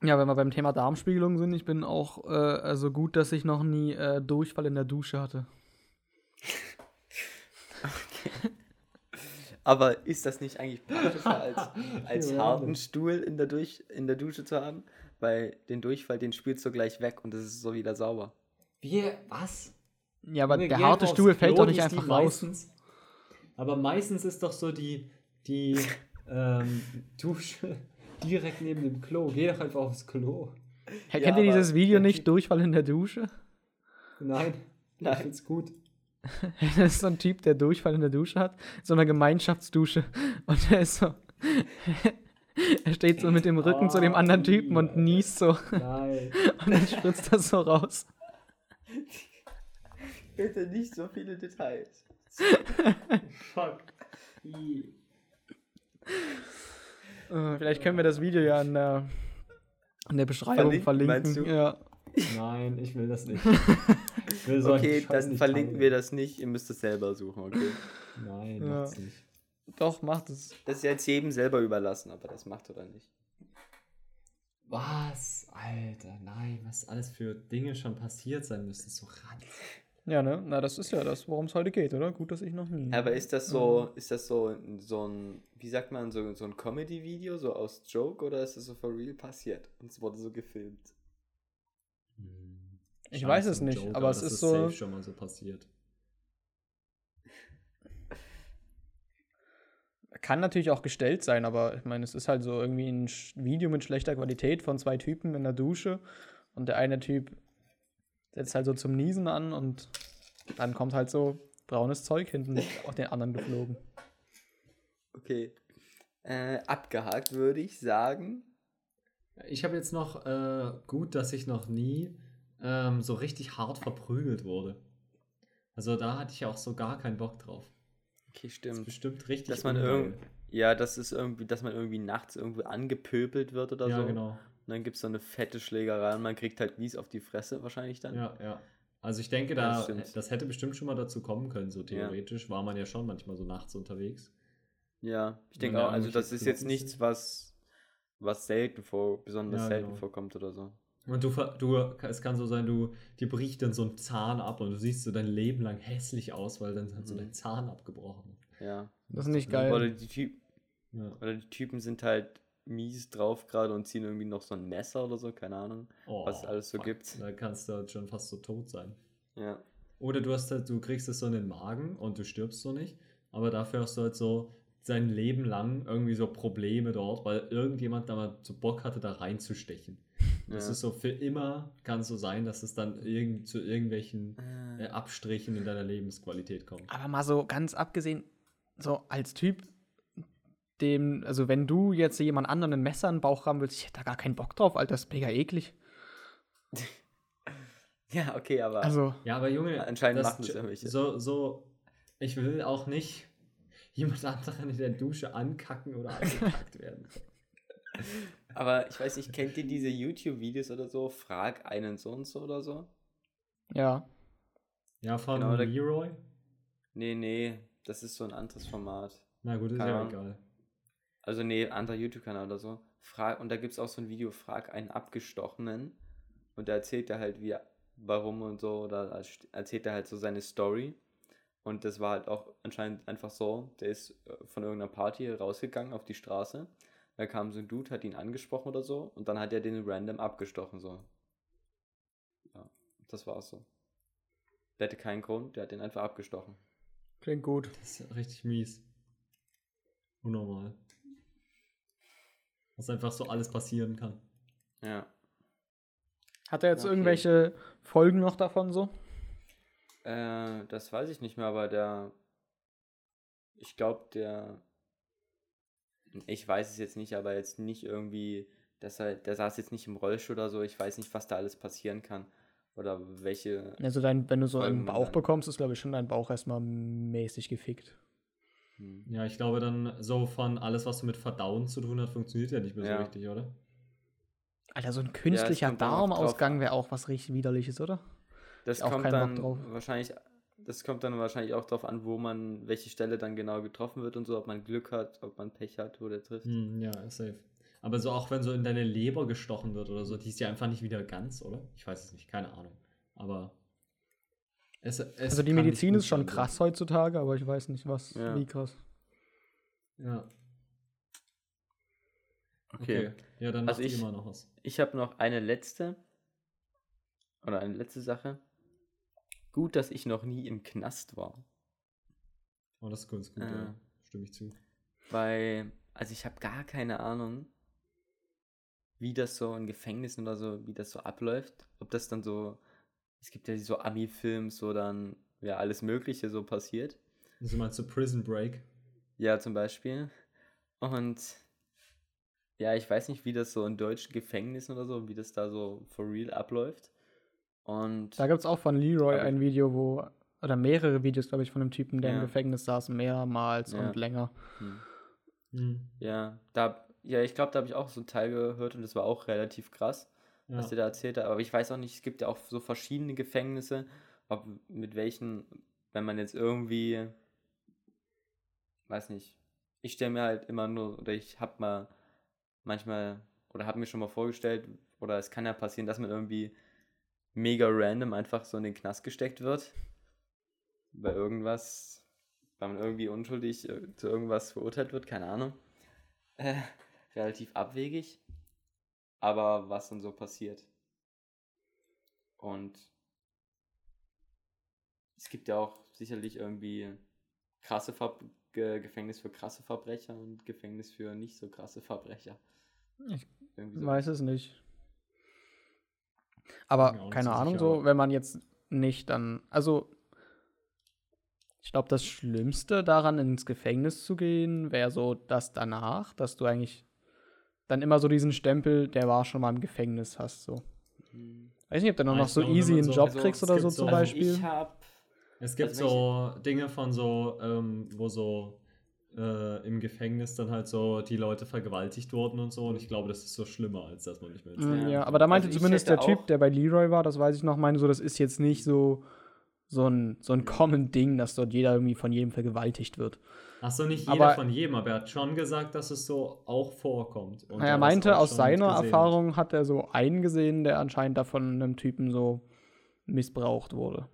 Ja, wenn wir beim Thema Darmspiegelung sind, ich bin auch äh, so gut, dass ich noch nie äh, Durchfall in der Dusche hatte.
Aber ist das nicht eigentlich praktischer, als, als
Ja,
harten Stuhl in der, Durch, in der Dusche zu haben? Weil den Durchfall, den spülst du gleich weg und es ist so wieder sauber.
Wie, was?
Ja, aber der harte Stuhl fällt
Klo,
doch nicht einfach raus.
Meistens, aber meistens ist doch so die, die ähm, Dusche direkt neben dem Klo. Geh doch einfach aufs Klo.
Hey,
Ja,
kennt ihr dieses Video nicht, Durchfall in der Dusche?
Nein,
Nein.
ich find's gut.
Das ist so ein Typ, der Durchfall in der Dusche hat, so eine Gemeinschaftsdusche. Und er ist so. er steht so mit dem Rücken zu dem anderen Typen und
Ah,
niest so.
Nein.
Und dann spritzt das so raus.
Bitte nicht so viele Details.
Fuck.
Äh, Vielleicht können wir das Video ja in der, in der Beschreibung
Verlinken,
verlinken. Ja.
Nein, ich will das nicht. Ich will so
Okay, dann
nicht
verlinken
teilen.
wir das nicht. Ihr müsst es selber suchen, okay?
Nein,
Ja.
macht's nicht.
Doch, macht es.
Das ist jetzt jedem selber überlassen, ob er das macht oder nicht.
Was? Alter, nein, was alles für Dinge schon passiert sein müssen. So ran.
Ja, ne? Na, das ist ja das, worum es heute geht, oder? Gut, dass ich noch nie.
Aber ist das so, ist das so, so ein, wie sagt man, so, so ein Comedy-Video, so aus Joke, oder ist das so for real passiert? Und es wurde so gefilmt.
Ich weiß es nicht,
Joke,
aber es
das
ist so-
safe schon mal so passiert.
Kann natürlich auch gestellt sein, aber ich meine, es ist halt so irgendwie ein Video mit schlechter Qualität von zwei Typen in der Dusche und der eine Typ setzt halt so zum Niesen an und dann kommt halt so braunes Zeug hinten auf den anderen geflogen.
Okay. Äh, abgehakt würde ich sagen.
Ich habe jetzt noch äh, gut, dass ich noch nie ähm, so richtig hart verprügelt wurde. Also da hatte ich auch so gar keinen Bock drauf.
Okay,
Das ist
stimmt.
bestimmt richtig.
Dass man ja, das ist irgendwie, dass man irgendwie nachts irgendwie angepöbelt wird oder
Ja,
so.
genau.
Und dann gibt es so eine fette Schlägerei und man kriegt halt Wies auf die Fresse wahrscheinlich dann.
Ja, ja. Also ich denke,
Ja,
da,
das stimmt.
das hätte bestimmt schon mal dazu kommen können, so theoretisch. War man ja schon manchmal so nachts unterwegs.
Ja, ich denke auch, also das ist jetzt nichts, was, was selten vor, besonders
Ja,
selten
genau.
vorkommt oder so.
Und du, du, es kann so sein, du, dir bricht dann so ein Zahn ab und du siehst so dein Leben lang hässlich aus, weil dann hat so
Mhm.
dein Zahn abgebrochen.
Ja.
Das ist nicht
Oder
geil.
die, Typ,
Ja.
oder die Typen sind halt mies drauf gerade und ziehen irgendwie noch so ein Messer oder so, keine Ahnung.
Oh,
Was es alles so
fuck.
gibt.
Da kannst du halt schon fast so tot sein.
Ja.
Oder du hast halt, du kriegst es so in den Magen und du stirbst so nicht, aber dafür hast du halt so sein Leben lang irgendwie so Probleme dort, weil irgendjemand da mal so Bock hatte, da reinzustechen. Das
Ja.
ist so für immer, kann so sein, dass es dann irgend, zu irgendwelchen äh, Abstrichen in deiner Lebensqualität kommt.
Aber mal so ganz abgesehen, so als Typ, dem, also wenn du jetzt jemand anderen ein Messer in den Bauch haben willst, ich hätte da gar keinen Bock drauf, Alter, das ist mega eklig.
Ja, okay, aber.
Also,
Ja, aber Junge,
Anscheinend machen das ja welche.
So, so, ich will auch nicht jemand anderen in der Dusche ankacken oder angekackt werden.
Aber ich weiß nicht, kennt ihr diese YouTube-Videos oder so? Frag einen so und so oder so?
ja.
Ja, von
Genau,
Leroy?
Nee, nee, das ist so ein anderes Format.
Na gut, ist
Keine
ja egal.
Also nee, anderer YouTube-Kanal oder so. Frag, und da gibt es auch so ein Video, frag einen Abgestochenen. Und da erzählt er halt, wie, warum und so, oder erzählt er halt so seine Story. Und das war halt auch anscheinend einfach so, der ist äh, von irgendeiner Party rausgegangen auf die Straße. Da kam so ein Dude, hat ihn angesprochen oder so. Und dann hat er den random abgestochen, so. Ja, das war's so. Der hatte keinen Grund, der hat den einfach abgestochen.
Klingt gut.
Das ist richtig mies. Unnormal. Was einfach so alles passieren kann.
Ja.
Hat er jetzt
Okay.
irgendwelche Folgen noch davon so?
Äh, das weiß ich nicht mehr, aber der. Ich glaube, der. Ich weiß es jetzt nicht, aber jetzt nicht irgendwie. Dass er, der saß jetzt nicht im Rollstuhl oder so. Ich weiß nicht, was da alles passieren kann. Oder welche.
Also dein, wenn du so einen Bauch
dann-
bekommst, ist glaube ich schon dein Bauch erstmal mäßig gefickt.
Hm.
Ja, ich glaube dann so von alles, was so mit Verdauen zu tun hat, funktioniert ja nicht mehr so
Ja.
richtig, oder?
Alter, so ein künstlicher
drauf
Darmausgang
an.
wäre auch was richtig widerliches, oder?
Das
auch
kommt dann
drauf.
wahrscheinlich. Das kommt dann wahrscheinlich auch darauf an, wo man, welche Stelle dann genau getroffen wird und so, ob man Glück hat, ob man Pech hat, wo der trifft.
Hm, ja, safe. Aber so auch wenn so in deine Leber gestochen wird oder so, die ist ja einfach nicht wieder ganz, oder? Ich weiß es nicht, keine Ahnung. Aber es, es
Also die Medizin ist schon
sein,
krass heutzutage, aber ich weiß nicht, was,
Ja.
wie krass.
Ja,
Okay.
okay. Ja, dann
Also ich-
immer noch was.
Ich habe noch eine letzte. Oder eine letzte Sache. Gut, dass ich noch nie im Knast war.
Oh, das ist ganz gut,
Äh.
ja. Stimme ich zu.
Weil, also ich habe gar keine Ahnung, wie das so in Gefängnissen oder so, wie das so abläuft. Ob das dann so, es gibt ja so Ami-Films, wo dann ja alles Mögliche so passiert.
Also meinst du Prison Break?
Ja, zum Beispiel. Und ja, ich weiß nicht, wie das so in deutschen Gefängnissen oder so, wie das da so for real abläuft. Und
Da gibt es auch von Leroy ein Video, wo, oder mehrere Videos, glaube ich, von einem Typen, der
Ja.
im Gefängnis saß, mehrmals
Ja.
und länger.
hm.
Hm.
Ja, da, ja, ich glaube, da habe ich auch so einen Teil gehört und das war auch relativ krass,
Ja.
was der da erzählt hat. Aber ich weiß auch nicht, es gibt ja auch so verschiedene Gefängnisse, ob mit welchen, wenn man jetzt irgendwie, weiß nicht, ich stelle mir halt immer nur, oder ich habe mal manchmal oder habe mir schon mal vorgestellt, oder es kann ja passieren, dass man irgendwie mega random einfach so in den Knast gesteckt wird. Bei irgendwas, weil man irgendwie unschuldig äh, zu irgendwas verurteilt wird, keine Ahnung. Äh, relativ abwegig. Aber was dann so passiert. Und es gibt ja auch sicherlich irgendwie krasse Ver Ge Gefängnis für krasse Verbrecher und Gefängnis für nicht so krasse Verbrecher.
Ich
so.
weiß es nicht. Aber keine Ahnung,
sicher,
so, wenn man jetzt nicht dann. Also, ich glaube, das Schlimmste daran, ins Gefängnis zu gehen, wäre so das danach, dass du eigentlich dann immer so diesen Stempel, der war schon mal im Gefängnis hast. So.
Hm.
Weiß nicht, ob du noch,
Ah,
noch so
glaube,
easy einen
so-
Job
also,
kriegst oder so
so-
zum
Also
Beispiel.
Ich habe
Es gibt
Also
so Dinge von so, ähm, wo so äh, im Gefängnis dann halt so die Leute vergewaltigt wurden und so. Und ich glaube, das ist so schlimmer, als dass man nicht mehr
Ja.
Ja, aber da meinte
Also
zumindest der Typ, der bei Leroy war, das weiß ich noch, meinte so, das ist jetzt nicht so, so ein, so ein common Ding, dass dort jeder irgendwie von jedem vergewaltigt wird.
Achso, nicht
Aber-
jeder von jedem, aber er hat schon gesagt, dass es so auch vorkommt. Und
Na, er meinte, aus seiner. Erfahrung hat er so einen gesehen, der anscheinend davon einem Typen so missbraucht wurde.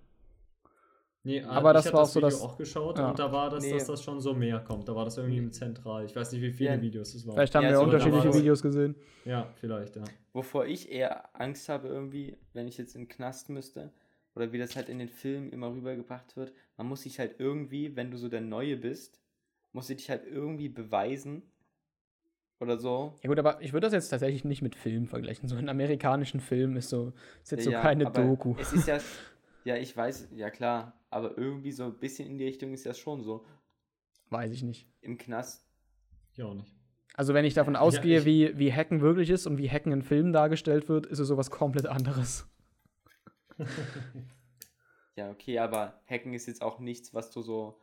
Nee,
Aber
ich
das war auch so
Video
das-
auch geschaut
ja.
und da war das,
Nee.
dass das schon so mehr kommt. Da war das irgendwie zentral. Ich weiß nicht, wie viele
Ja.
Videos es waren.
Vielleicht haben
Ja,
wir
so,
unterschiedliche Videos gesehen.
Ja, vielleicht, ja.
Wovor ich eher Angst habe irgendwie, wenn ich jetzt in den Knast müsste, oder wie das halt in den Filmen immer rübergebracht wird, man muss sich halt irgendwie, wenn du so der Neue bist, musst du dich halt irgendwie beweisen oder so.
Ja gut, aber ich würde das jetzt tatsächlich nicht mit Filmen vergleichen. So ein amerikanischen Film ist so, ist jetzt so keine
aber
Doku.
Es ist ja, ja, ich weiß, ja klar, aber irgendwie so ein bisschen in die Richtung ist das schon so.
Weiß ich nicht.
Im Knast,
Ich auch nicht.
Also wenn ich davon
Ja,
ausgehe,
ich-
wie, wie Hacken wirklich ist und wie Hacken in Filmen dargestellt wird, ist es sowas komplett anderes.
ja okay, aber Hacken ist jetzt auch nichts, was du so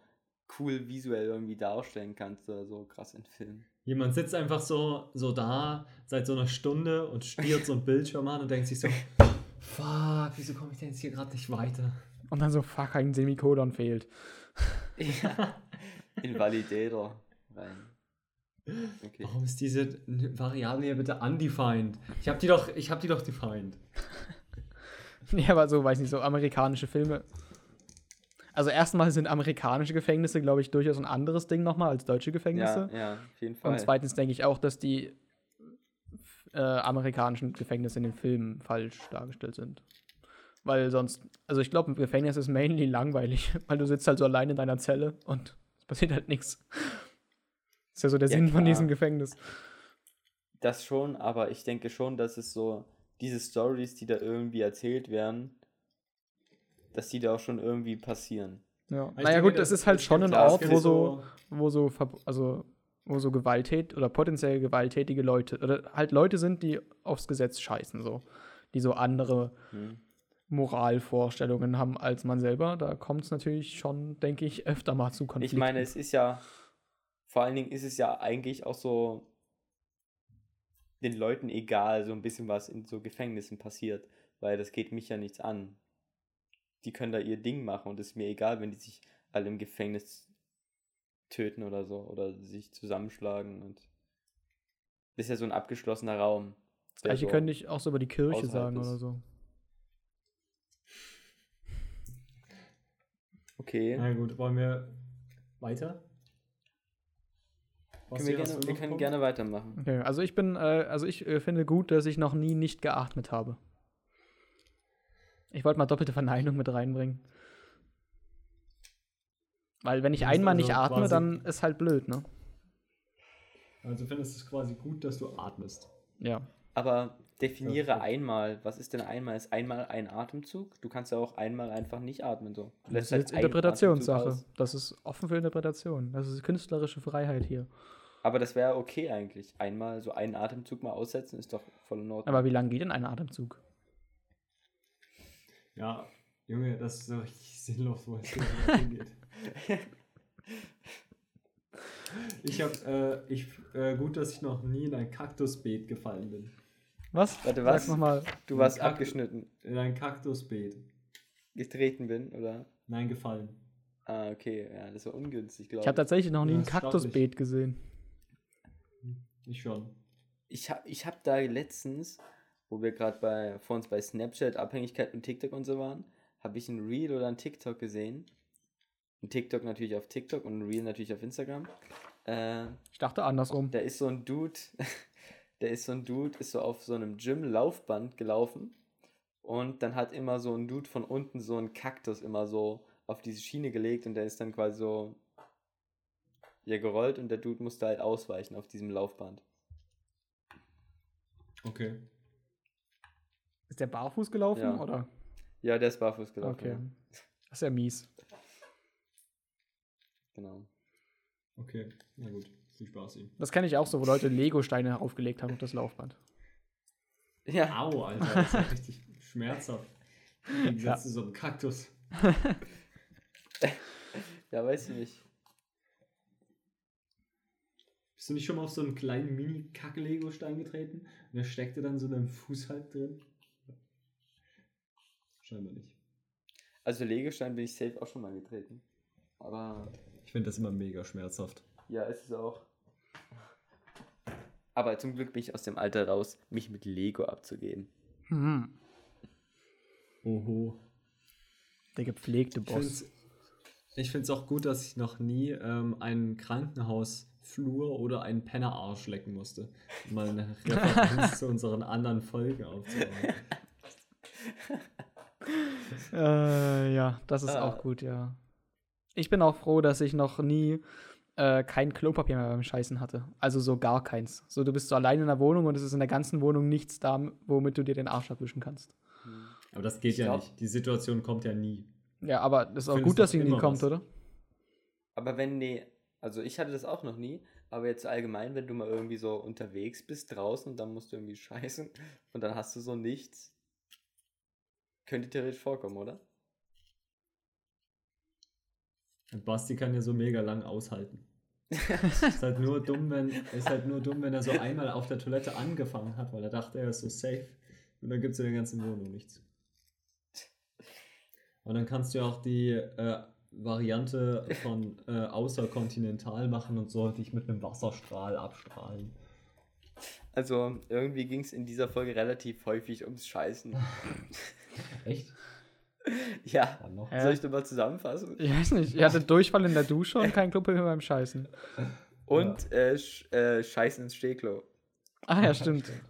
cool visuell irgendwie darstellen kannst oder so krass in Filmen.
Jemand sitzt einfach so, so da seit so einer Stunde und stiert so ein Bildschirm an und denkt sich so, fuck, wieso komme ich denn jetzt hier gerade nicht weiter?
Und dann so, fuck, ein Semikolon fehlt.
Ja. Invalidator rein. Okay.
Warum ist diese Variable hier bitte undefined? Ich habe die doch, ich habe die doch defined.
Ja, aber so, weiß nicht, so amerikanische Filme. Also erstmal sind amerikanische Gefängnisse, glaube ich, durchaus ein anderes Ding nochmal als deutsche Gefängnisse.
Ja, ja, auf jeden Fall.
Und zweitens denke ich auch, dass die äh, amerikanischen Gefängnisse in den Filmen falsch dargestellt sind. Weil sonst, also ich glaube, im Gefängnis ist mainly langweilig, weil du sitzt halt so allein in deiner Zelle und es passiert halt nichts. Ist ja so der
Ja,
Sinn von
klar.
diesem Gefängnis.
Das schon, aber ich denke schon, dass es so, diese Stories, die da irgendwie erzählt werden, dass die da auch schon irgendwie passieren.
Ja.
Ich
Naja
denke,
gut, das
das-
ist halt schon ein Ort, wo so, wo so, also wo so Gewaltät oder potenziell gewalttätige Leute oder halt Leute sind, die aufs Gesetz scheißen, so. Die so andere
Hm.
Moralvorstellungen haben als man selber. Da kommt es natürlich schon, denke ich, öfter mal zu
Ich
Konflikten.
meine, es ist ja, vor allen Dingen ist es ja eigentlich auch so den Leuten egal, so ein bisschen was in so Gefängnissen passiert, weil das geht mich ja nichts an. Die können da ihr Ding machen und es ist mir egal, wenn die sich alle im Gefängnis töten oder so oder sich zusammenschlagen und das ist ja so ein abgeschlossener Raum.
das gleiche
so-
könnte ich auch so über die Kirche sagen
ist.
oder so.
Okay.
Na gut, wollen wir weiter?
Können wir, gerne, wir können gerne weitermachen.
Okay, also ich bin, äh, also ich äh, finde gut, dass ich noch nie nicht geatmet habe. Ich wollte mal doppelte Verneinung mit reinbringen. Weil wenn ich einmal
also
nicht atme, dann ist halt blöd, ne?
Also findest du es quasi gut, dass du atmest.
Ja.
Aber definiere einmal. Was ist denn einmal? Ist einmal ein Atemzug? Du kannst ja auch einmal einfach nicht atmen so. Du
Das ist
halt
jetzt Interpretationssache. Das ist offen für Interpretation. Das ist künstlerische Freiheit hier.
Aber das wäre okay eigentlich. Einmal so einen Atemzug mal aussetzen ist doch voll in Ordnung.
Aber wie lange geht denn ein Atemzug?
Ja, Junge, das ist so richtig sinnlos, wo es hingeht. Ich habe, äh, ich, äh, gut, dass ich noch nie in ein Kaktusbeet gefallen bin.
Was?
Warte,
Sag
was?
nochmal.
du warst
Kack-
abgeschnitten,
In ein Kaktusbeet.
getreten bin, oder?
Nein, gefallen.
Ah, okay. Ja, das war ungünstig, glaube
Ich habe tatsächlich noch nie
Ja,
ein. Kaktusbeet gesehen.
Ich schon.
ich habe ich hab da letztens, wo wir gerade bei vor uns bei Snapchat, Abhängigkeit und TikTok und so waren, habe ich ein Reel oder ein TikTok gesehen. Ein TikTok natürlich auf TikTok und ein Reel natürlich auf Instagram. Äh,
Ich dachte andersrum.
da ist so ein Dude, der ist so ein Dude, ist so auf so einem Gym-Laufband gelaufen und dann hat immer so ein Dude von unten so einen Kaktus immer so auf diese Schiene gelegt und der ist dann quasi so ja gerollt und der Dude musste halt ausweichen auf diesem Laufband.
Okay.
Ist der barfuß gelaufen
Ja.
oder?
Ja, der ist barfuß gelaufen.
Okay. Das ist ja mies.
Genau.
Okay, na gut. Viel Spaß ihm.
Das kenne ich auch so, wo Leute Lego-Steine aufgelegt haben auf das Laufband.
Ja,
Au, Alter, das ist ja richtig schmerzhaft. Im Gegensatz
Ja.
zu so einem Kaktus.
ja, weiß ich nicht.
Bist du nicht schon mal auf so einen kleinen Mini-Kack-Lego-Stein getreten? Und der steckte dann so in deinem Fuß halt drin? Scheinbar nicht.
Also Legostein bin ich safe auch schon mal getreten. Aber
Ich finde das immer mega schmerzhaft.
ja, ist es auch. Aber zum Glück bin ich aus dem Alter raus, mich mit Lego abzugeben.
Hm.
Oho.
Der gepflegte Boss.
Ich finde es auch gut, dass ich noch nie ähm, einen Krankenhausflur oder einen Pennerarsch lecken musste. Um mal eine Referenz zu unseren anderen Folgen aufzubauen.
Äh, ja, das ist
Ah.
auch gut, ja. Ich bin auch froh, dass ich noch nie äh, kein Klopapier mehr beim Scheißen hatte. Also so gar keins. So, du bist so allein in der Wohnung und es ist in der ganzen Wohnung nichts da, womit du dir den Arsch abwischen kannst.
Aber das geht
Ich
ja
glaub-
nicht. Die Situation kommt ja nie.
Ja, aber das ist auch gut, dass sie nie kommt,
was.
oder?
Aber wenn, nee, also ich hatte das auch noch nie, aber jetzt allgemein, wenn du mal irgendwie so unterwegs bist draußen und dann musst du irgendwie scheißen und dann hast du so nichts, könnte theoretisch vorkommen, oder?
Und Basti kann ja so mega lang aushalten. ist halt nur dumm, wenn ist halt nur dumm, wenn er so einmal auf der Toilette angefangen hat, weil er dachte, er ist so safe. Und dann gibt es in der ganzen Wohnung nichts. Und dann kannst du ja auch die äh, Variante von äh, außerkontinental machen und so dich mit einem Wasserstrahl abstrahlen.
Also irgendwie ging es in dieser Folge relativ häufig ums Scheißen.
Echt?
ja.
Hä?
soll ich das mal zusammenfassen?
Ich weiß nicht. Ihr hattet Durchfall in der Dusche und kein Klopapier beim Scheißen.
Und äh, sch äh, Scheißen ins Stehklo.
Ah ja, stimmt.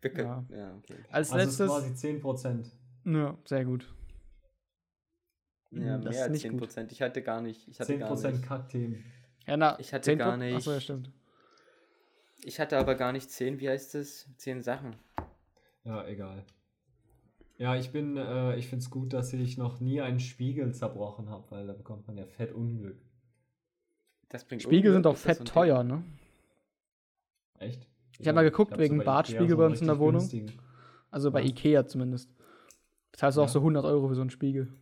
Wir können, ja. okay.
Als
Also
letztes.
quasi 10%.
Ja, sehr gut.
Ja,
Das ist
mehr als
nicht gut.
10%. Ich hatte gar nicht. Ich hatte gar
10%
nicht.
Kackthemen.
Ja, na,
Ich hatte
10
gar
Pro-
nicht-
Achso, ja, stimmt.
Ich hatte aber gar nicht 10, wie heißt es? 10 Sachen.
Ja, egal. Ja, ich bin, äh, ich finde es gut, dass ich noch nie einen Spiegel zerbrochen habe, weil da bekommt man ja fett Unglück.
Das bringt
Spiegel sind
Unglück,
doch
ist das
fett teuer, ne?
Echt?
Ich hab mal geguckt wegen Bartspiegel bei uns in der Wohnung.
günstigen.
Also bei
Ja.
Ikea zumindest. Du auch
Ja.
so 100 Euro für so einen Spiegel.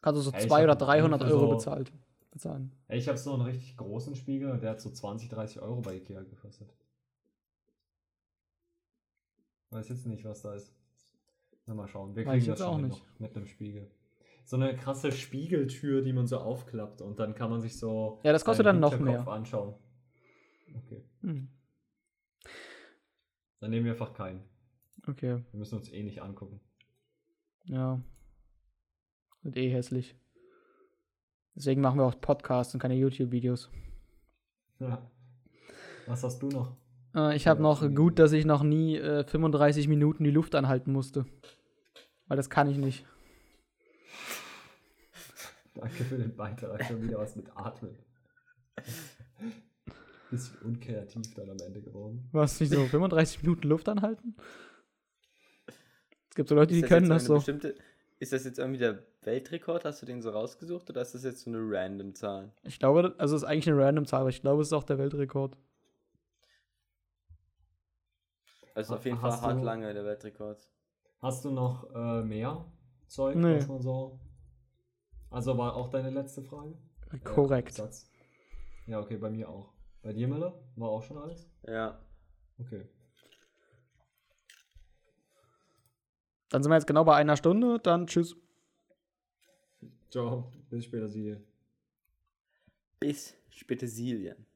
Kannst du so
Ja, ich
200
hab
oder 300
ungefähr
Euro
so-
bezahlt, bezahlen.
Ey, Ich habe so einen richtig großen Spiegel und der hat so 20, 30 Euro bei Ikea gekostet. Weiß jetzt nicht, was da ist. Na, mal schauen. Wir kriegen das schon
auch nicht.
noch mit einem Spiegel. So eine krasse Spiegeltür, die man so aufklappt und dann kann man sich so.
Ja, das kostet dann noch mehr.
anschauen. Okay.
Hm.
Dann nehmen wir einfach keinen.
Okay,
Wir müssen uns eh nicht angucken.
ja. Wird eh hässlich. Deswegen machen wir auch Podcasts und keine YouTube-Videos.
Ja. Was hast du noch?
Äh, ich habe noch gut, dass ich noch nie äh, 35 Minuten die Luft anhalten musste. Weil das kann ich nicht.
Danke für den Beitrag. Schon wieder was mit Atmen. Bisschen unkreativ dann am Ende geworden.
Was, nicht so 35 Minuten Luft anhalten? Es gibt so Leute, die können das so.
Bestimmte, ist das jetzt irgendwie der Weltrekord? Hast du den so rausgesucht oder ist das jetzt so eine random Zahl?
Ich glaube, also es ist eigentlich eine random Zahl, aber ich glaube, es ist auch der Weltrekord.
Also auf jeden
hast
Fall hart
du-
lange der Weltrekord.
Hast du noch äh, mehr Zeug,
Nee.
was man so. Also war auch deine letzte Frage? Ja,
Korrekt.
Satz. Ja, okay, bei mir auch. Bei dir, Müller? War auch schon alles?
Ja.
Okay.
Dann sind wir jetzt genau bei einer Stunde. Dann tschüss.
Ciao. Bis später, Sie.
Bis Petersilien.